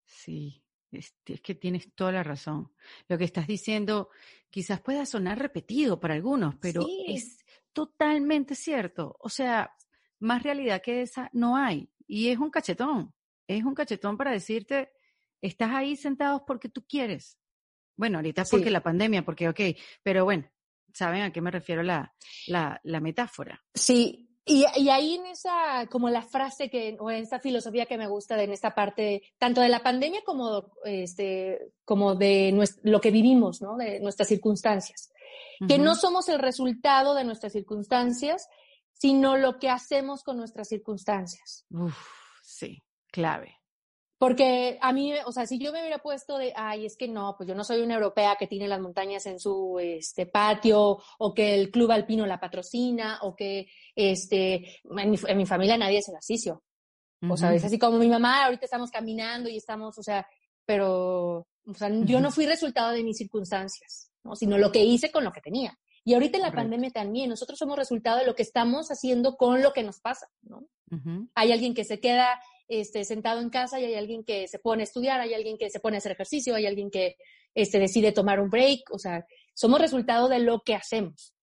Sí, es, que tienes toda la razón. Lo que estás diciendo quizás pueda sonar repetido para algunos, pero es totalmente cierto. O sea, más realidad que esa no hay. Y es un cachetón, es un cachetón para decirte, estás ahí sentados porque tú quieres. Bueno, ahorita es porque la pandemia, porque ok, pero bueno, ¿saben a qué me refiero la, la, la metáfora? Sí, y, y, ahí en esa, como la frase que, o en esa filosofía que me gusta de, en esta parte, tanto de la pandemia como, este, como de lo que vivimos, ¿no? De nuestras circunstancias. Que no somos el resultado de nuestras circunstancias, sino lo que hacemos con nuestras circunstancias. Uf, sí, clave. Porque a mí, o sea, si yo me hubiera puesto de, ay, es que no, pues yo no soy una europea que tiene las montañas en su este, patio, o que el club alpino la patrocina, o que este, en mi, familia nadie es ejercicio. O sea, es así como mi mamá, ahorita estamos caminando y estamos, o sea, pero, o sea, yo no fui resultado de mis circunstancias, ¿no? sino lo que hice con lo que tenía. Y ahorita en la pandemia también, nosotros somos resultado de lo que estamos haciendo con lo que nos pasa, ¿no? Hay alguien que se queda este, sentado en casa y hay alguien que se pone a estudiar, hay alguien que se pone a hacer ejercicio, hay alguien que este, decide tomar un break, o sea, somos resultado de lo que hacemos.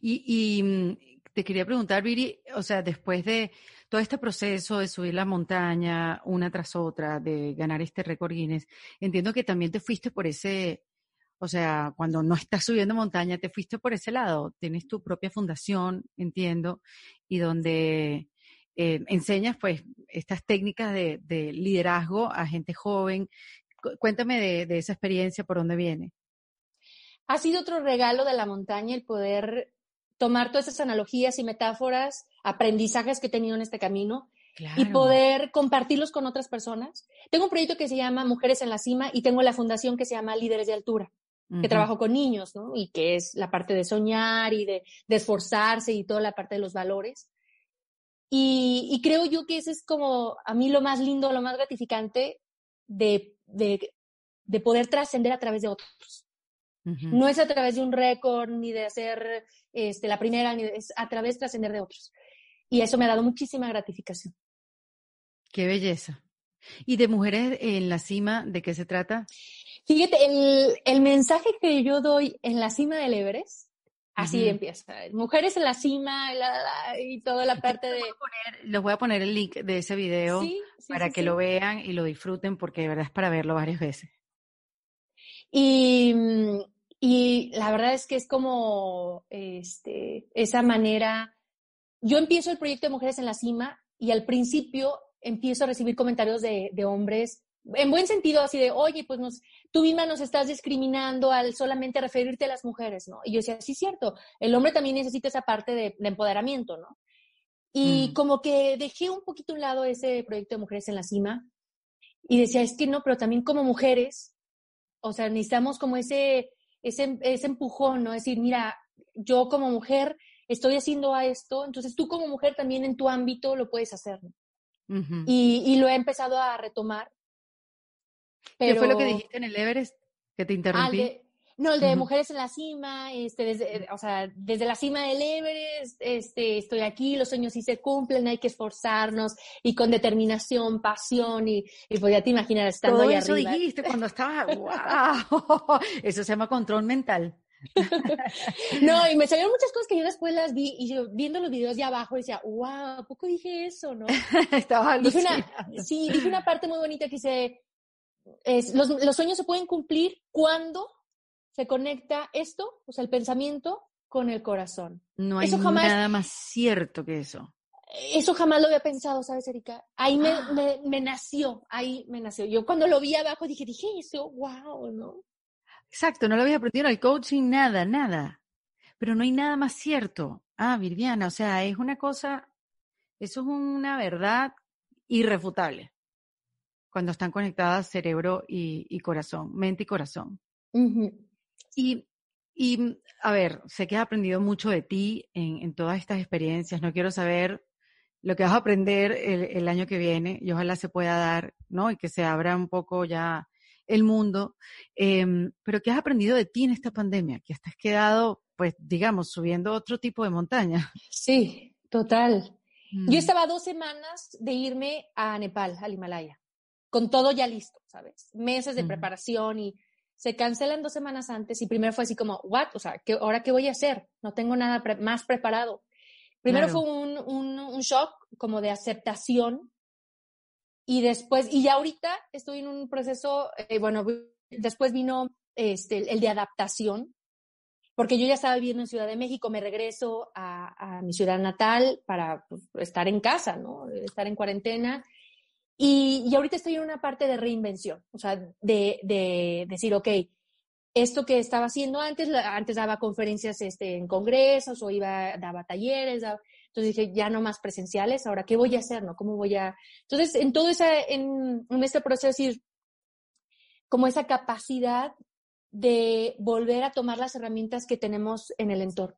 Y, mm, te quería preguntar, Viri, o sea, después de todo este proceso de subir la montaña una tras otra, de ganar este récord Guinness, entiendo que también te fuiste por ese, o sea, cuando no estás subiendo montaña, te fuiste por ese lado. Tienes tu propia fundación, entiendo, y donde eh, enseñas pues estas técnicas de, liderazgo a gente joven. Cuéntame de, esa experiencia, por dónde viene. Ha sido otro regalo de la montaña el poder tomar todas esas analogías y metáforas, aprendizajes que he tenido en este camino y poder compartirlos con otras personas. Tengo un proyecto que se llama Mujeres en la Cima y tengo la fundación que se llama Líderes de Altura, que trabajo con niños, ¿no? Y que es la parte de soñar y de, de esforzarse y toda la parte de los valores. Y, creo yo que ese es como a mí lo más lindo, lo más gratificante de, de, poder trascender a través de otros. No es a través de un récord, ni de hacer este, la primera, ni es a través de trascender de otros. Y eso me ha dado muchísima gratificación. Qué belleza. ¿Y de mujeres en la cima, de qué se trata? Fíjate, el, el mensaje que yo doy en la cima del Everest Así empieza. Mujeres en la cima y toda la parte de... les voy a poner el link de ese video para que lo vean y lo disfruten porque de verdad es para verlo varias veces. Y, y la verdad es que es como este, esa manera... Yo empiezo el proyecto de Mujeres en la Cima y al principio empiezo a recibir comentarios de, de hombres en buen sentido, así de, oye, pues nos, tú misma nos estás discriminando al solamente referirte a las mujeres, ¿no? Y yo decía, sí, es cierto, el hombre también necesita esa parte de, empoderamiento, ¿no? Y como que dejé un poquito a un lado ese proyecto de Mujeres en la Cima y decía, es que no, pero también como mujeres, o sea, necesitamos como ese, ese, ese empujón, ¿no? Decir, mira, yo como mujer estoy haciendo a esto, entonces tú como mujer también en tu ámbito lo puedes hacer, ¿no? y, y, lo he empezado a retomar ¿Qué fue lo que dijiste en el Everest? Que te ah, interrumpí. no, el de Mujeres en la Cima, este, desde, o sea, desde la cima del Everest, este, estoy aquí, los sueños sí se cumplen, hay que esforzarnos y con determinación, pasión y, y pues ya te imaginas estando Todo ahí eso dijiste cuando estaba, *laughs* wow, eso se llama control mental. no, y me salieron muchas cosas que yo después las vi y yo viendo los videos de abajo decía, wow, ¿a poco dije eso, no? *laughs* Estaba dije Sí, dije una parte muy bonita que dice, los, sueños se pueden cumplir cuando se conecta esto, o sea, el pensamiento con el corazón. No hay nada más cierto que eso. Eso jamás lo había pensado, ¿sabes, Erika? Ahí me, nació, ahí me nació. Yo cuando lo vi abajo dije, dije eso, wow, ¿no? Exacto, no lo había aprendido en el coaching, nada, nada. Pero no hay nada más cierto. Ah, Viviana, o sea, es una cosa, eso es una verdad irrefutable cuando están conectadas cerebro y, corazón, mente y corazón. y, y, a ver, sé que has aprendido mucho de ti en, todas estas experiencias. No quiero saber lo que vas a aprender el, año que viene y ojalá se pueda dar, ¿no? Y que se abra un poco ya el mundo. Em, pero ¿qué has aprendido de ti en esta pandemia? Que has quedado, pues, digamos, subiendo otro tipo de montaña. Sí, total. Yo mm. estaba dos semanas de irme a Nepal, al Himalaya con todo ya listo, ¿sabes? Meses de preparación y se cancelan dos semanas antes y primero fue así como, ¿what? O sea, ¿qué, ¿ahora qué voy a hacer? No tengo nada más preparado. Primero fue un, un, shock como de aceptación y después, y ya ahorita estoy en un proceso, eh, bueno, después vino este, el de adaptación, porque yo ya estaba viviendo en Ciudad de México, me regreso a, a mi ciudad natal para pues, estar en casa, ¿no? Estar en cuarentena y, y, ahorita estoy en una parte de reinvención, o sea, de, de, decir, ok, esto que estaba haciendo antes, antes daba conferencias este, en congresos o iba, daba talleres, Entonces dije, ya no más presenciales, ahora, ¿qué voy a hacer? ¿No? ¿Cómo voy a...? Entonces, en todo en este proceso, decir, como esa capacidad de volver a tomar las herramientas que tenemos en el entorno,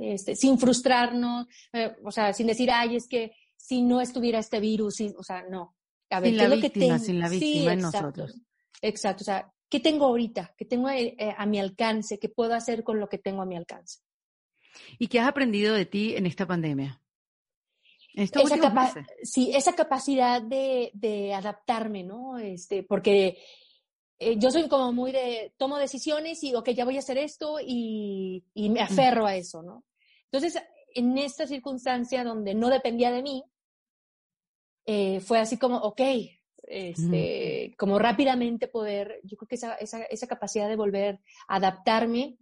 este, sin frustrarnos, eh, o sea, sin decir, ay, es que si no estuviera este virus, o sea, no. A ver, sin la víctima, sin la víctima en nosotros. Exacto, o sea, ¿qué tengo ahorita? ¿Qué tengo eh, eh, a mi alcance? ¿Qué puedo hacer con lo que tengo a mi alcance? ¿Y qué has aprendido de ti en esta pandemia? esa sí, esa capacidad de, de, adaptarme, ¿no? Este, porque eh, yo soy como muy de, tomo decisiones y, ok, ya voy a hacer esto y, y me aferro a eso, ¿no? Entonces, en esta circunstancia donde no dependía de mí, eh, fue así como, ok, este, como rápidamente poder, yo creo que esa, esa, esa, capacidad de volver a adaptarme,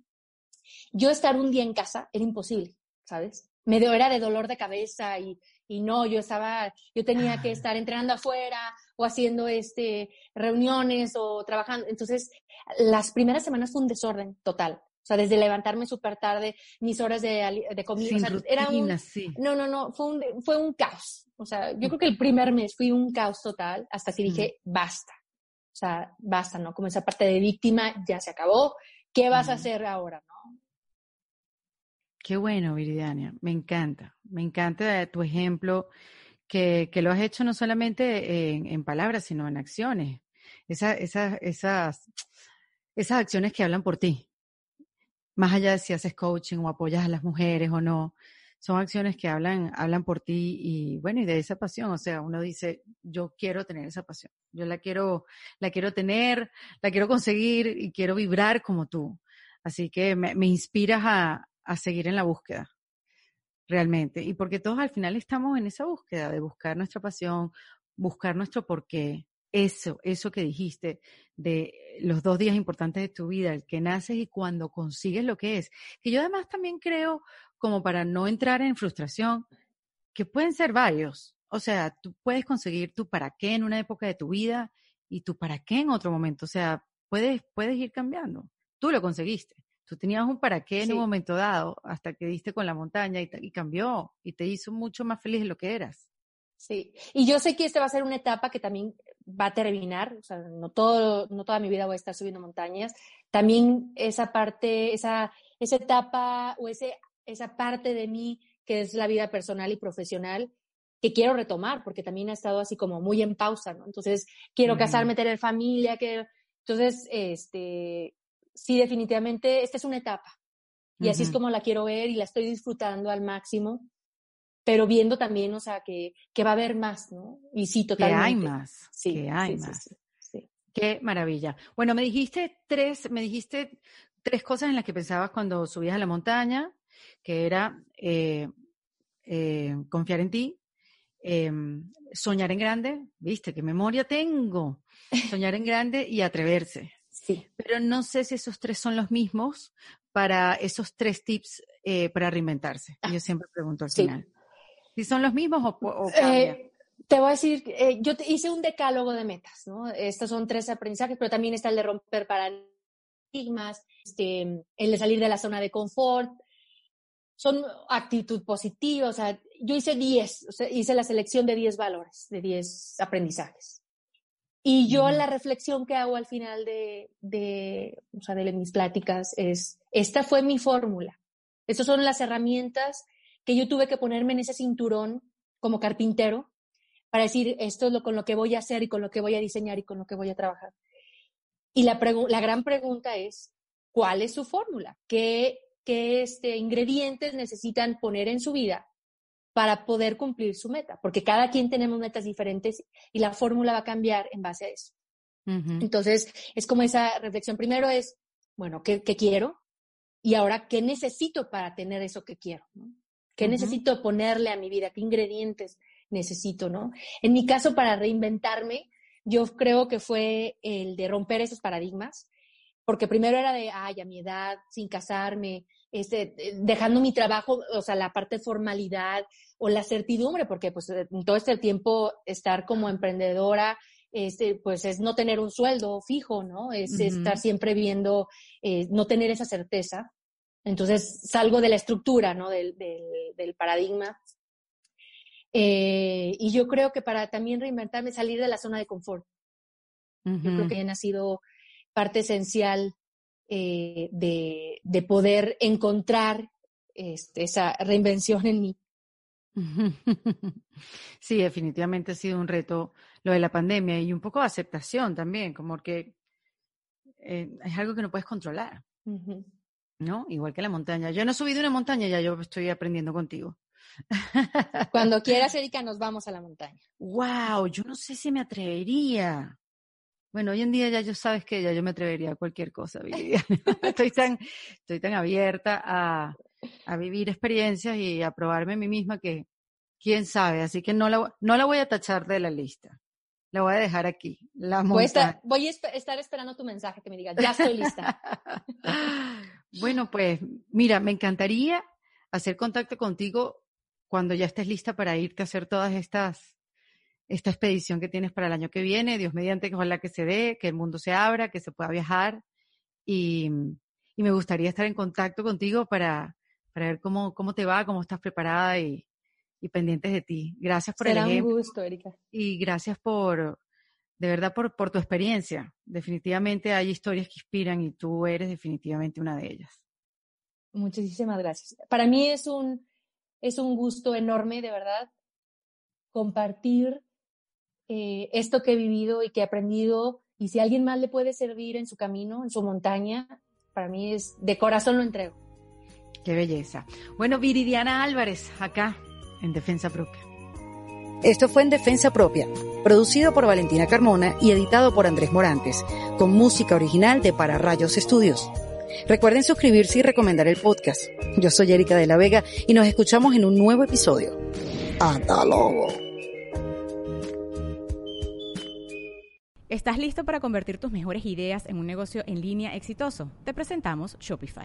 yo estar un día en casa era imposible, ¿sabes? Me era de dolor de cabeza y, y no, yo estaba, yo tenía que estar entrenando afuera o haciendo este, reuniones o trabajando. Entonces, las primeras semanas fue un desorden total. O sea, desde levantarme súper tarde, mis horas de, de comida. o sea, era un, No, no, no, fue un, fue un caos. O sea, yo creo que el primer mes fui un caos total hasta que dije, basta. O sea, basta, ¿no? Como esa parte de víctima ya se acabó. ¿Qué vas a hacer ahora, no? Qué bueno, Viridiana. Me encanta. Me encanta tu ejemplo, que, que lo has hecho no solamente en, en palabras, sino en acciones. Esa, esa, esas, esas acciones que hablan por ti, más allá de si haces coaching o apoyas a las mujeres o no, son acciones que hablan, hablan por ti y bueno, y de esa pasión, o sea, uno dice, yo quiero tener esa pasión, yo la quiero, la quiero tener, la quiero conseguir y quiero vibrar como tú. Así que me, me inspiras a, a seguir en la búsqueda, realmente. Y porque todos al final estamos en esa búsqueda de buscar nuestra pasión, buscar nuestro porqué, eso, eso que dijiste de los dos días importantes de tu vida, el que naces y cuando consigues lo que es. Que yo además también creo, como para no entrar en frustración, que pueden ser varios. O sea, tú puedes conseguir tu para qué en una época de tu vida y tu para qué en otro momento. O sea, puedes, puedes ir cambiando. Tú lo conseguiste. Tú tenías un para qué en un momento dado hasta que diste con la montaña y, y cambió y te hizo mucho más feliz de lo que eras. Sí, y yo sé que esta va a ser una etapa que también va a terminar, o sea, no, todo, no toda mi vida voy a estar subiendo montañas. También esa parte, esa, esa etapa o ese, esa parte de mí que es la vida personal y profesional, que quiero retomar, porque también ha estado así como muy en pausa, ¿no? Entonces, quiero casarme, tener familia, que entonces, este, sí, definitivamente, esta es una etapa. Y así es como la quiero ver y la estoy disfrutando al máximo pero viendo también, o sea, que, que va a haber más, ¿no? Y sí, totalmente. Que hay más, sí, que hay más. Sí, Qué maravilla. Bueno, me dijiste tres, me dijiste tres cosas en las que pensabas cuando subías a la montaña, que era eh, eh, confiar en ti, em, soñar en grande, viste, qué memoria tengo, soñar en grande y atreverse. *laughs* Sí. Pero no sé si esos tres son los mismos para esos tres tips eh, para reinventarse. Yo siempre pregunto al final. ¿Si son los mismos o, eh, te voy a decir, eh, yo hice un decálogo de metas, ¿no? Estos son tres aprendizajes, pero también está el de romper paradigmas, este, el de salir de la zona de confort. Son actitud positiva, o sea, yo hice 10, o sea, hice la selección de 10 valores, de 10 aprendizajes. Y yo la reflexión que hago al final de, de, o sea, de mis pláticas es, esta fue mi fórmula. Estas son las herramientas que yo tuve que ponerme en ese cinturón como carpintero para decir, esto es lo con lo que voy a hacer y con lo que voy a diseñar y con lo que voy a trabajar. Y la, la gran pregunta es, ¿cuál es su fórmula? ¿Qué, qué este, ingredientes necesitan poner en su vida para poder cumplir su meta? Porque cada quien tenemos metas diferentes y la fórmula va a cambiar en base a eso. Entonces, es como esa reflexión. Primero es, bueno, ¿qué, ¿qué, quiero? Y ahora, ¿qué necesito para tener eso que quiero? ¿no? ¿Qué necesito ponerle a mi vida? ¿Qué ingredientes necesito, no? En mi caso, para reinventarme, yo creo que fue el de romper esos paradigmas, porque primero era de, ay, a mi edad, sin casarme, este, eh, dejando mi trabajo, o sea, la parte de formalidad o la certidumbre, porque pues en todo este tiempo estar como emprendedora, este, pues es no tener un sueldo fijo, ¿no? Es estar siempre viendo, eh, no tener esa certeza. Entonces salgo de la estructura, ¿no? Del, del, paradigma Eh, y yo creo que para también reinventarme, salir de la zona de confort. Yo creo que ha sido parte esencial eh, de, de, poder encontrar este, esa reinvención en mí. *laughs* Sí, definitivamente ha sido un reto lo de la pandemia y un poco de aceptación también, como que eh, es algo que no puedes controlar, ¿no? Igual que la montaña. Yo no he subido una montaña, ya yo estoy aprendiendo contigo. Cuando *laughs* quieras, Erika, nos vamos a la montaña. Wow, yo no sé si me atrevería. Bueno, hoy en día ya yo sabes que ya yo me atrevería a cualquier cosa, *laughs* estoy tan, estoy tan abierta a, a vivir experiencias y a probarme a mí misma que quién sabe, así que no la, no la voy a tachar de la lista. La voy a dejar aquí. La voy, a estar, voy a estar esperando tu mensaje que me diga, ya estoy lista. *laughs* bueno, pues mira, me encantaría hacer contacto contigo cuando ya estés lista para irte a hacer todas estas, esta expedición que tienes para el año que viene, Dios mediante, que ojalá que se dé, que el mundo se abra, que se pueda viajar y, y me gustaría estar en contacto contigo para, para ver cómo, cómo te va, cómo estás preparada y, y pendientes de ti. Gracias por Será el ejemplo. un gusto, Erika. Y gracias por, de verdad, por, por tu experiencia. Definitivamente hay historias que inspiran y tú eres definitivamente una de ellas. Muchísimas gracias. Para mí es un, es un gusto enorme, de verdad, compartir eh, esto que he vivido y que he aprendido. Y si a alguien más le puede servir en su camino, en su montaña, para mí es de corazón lo entrego. Qué belleza. Bueno, Viridiana Álvarez, acá en Defensa Propia. Esto fue en Defensa Propia, producido por Valentina Carmona y editado por Andrés Morantes, con música original de Para Rayos Estudios. Recuerden suscribirse y recomendar el podcast. Yo soy Erika de la Vega y nos escuchamos en un nuevo episodio. Hasta luego. ¿Estás listo para convertir tus mejores ideas en un negocio en línea exitoso? Te presentamos Shopify.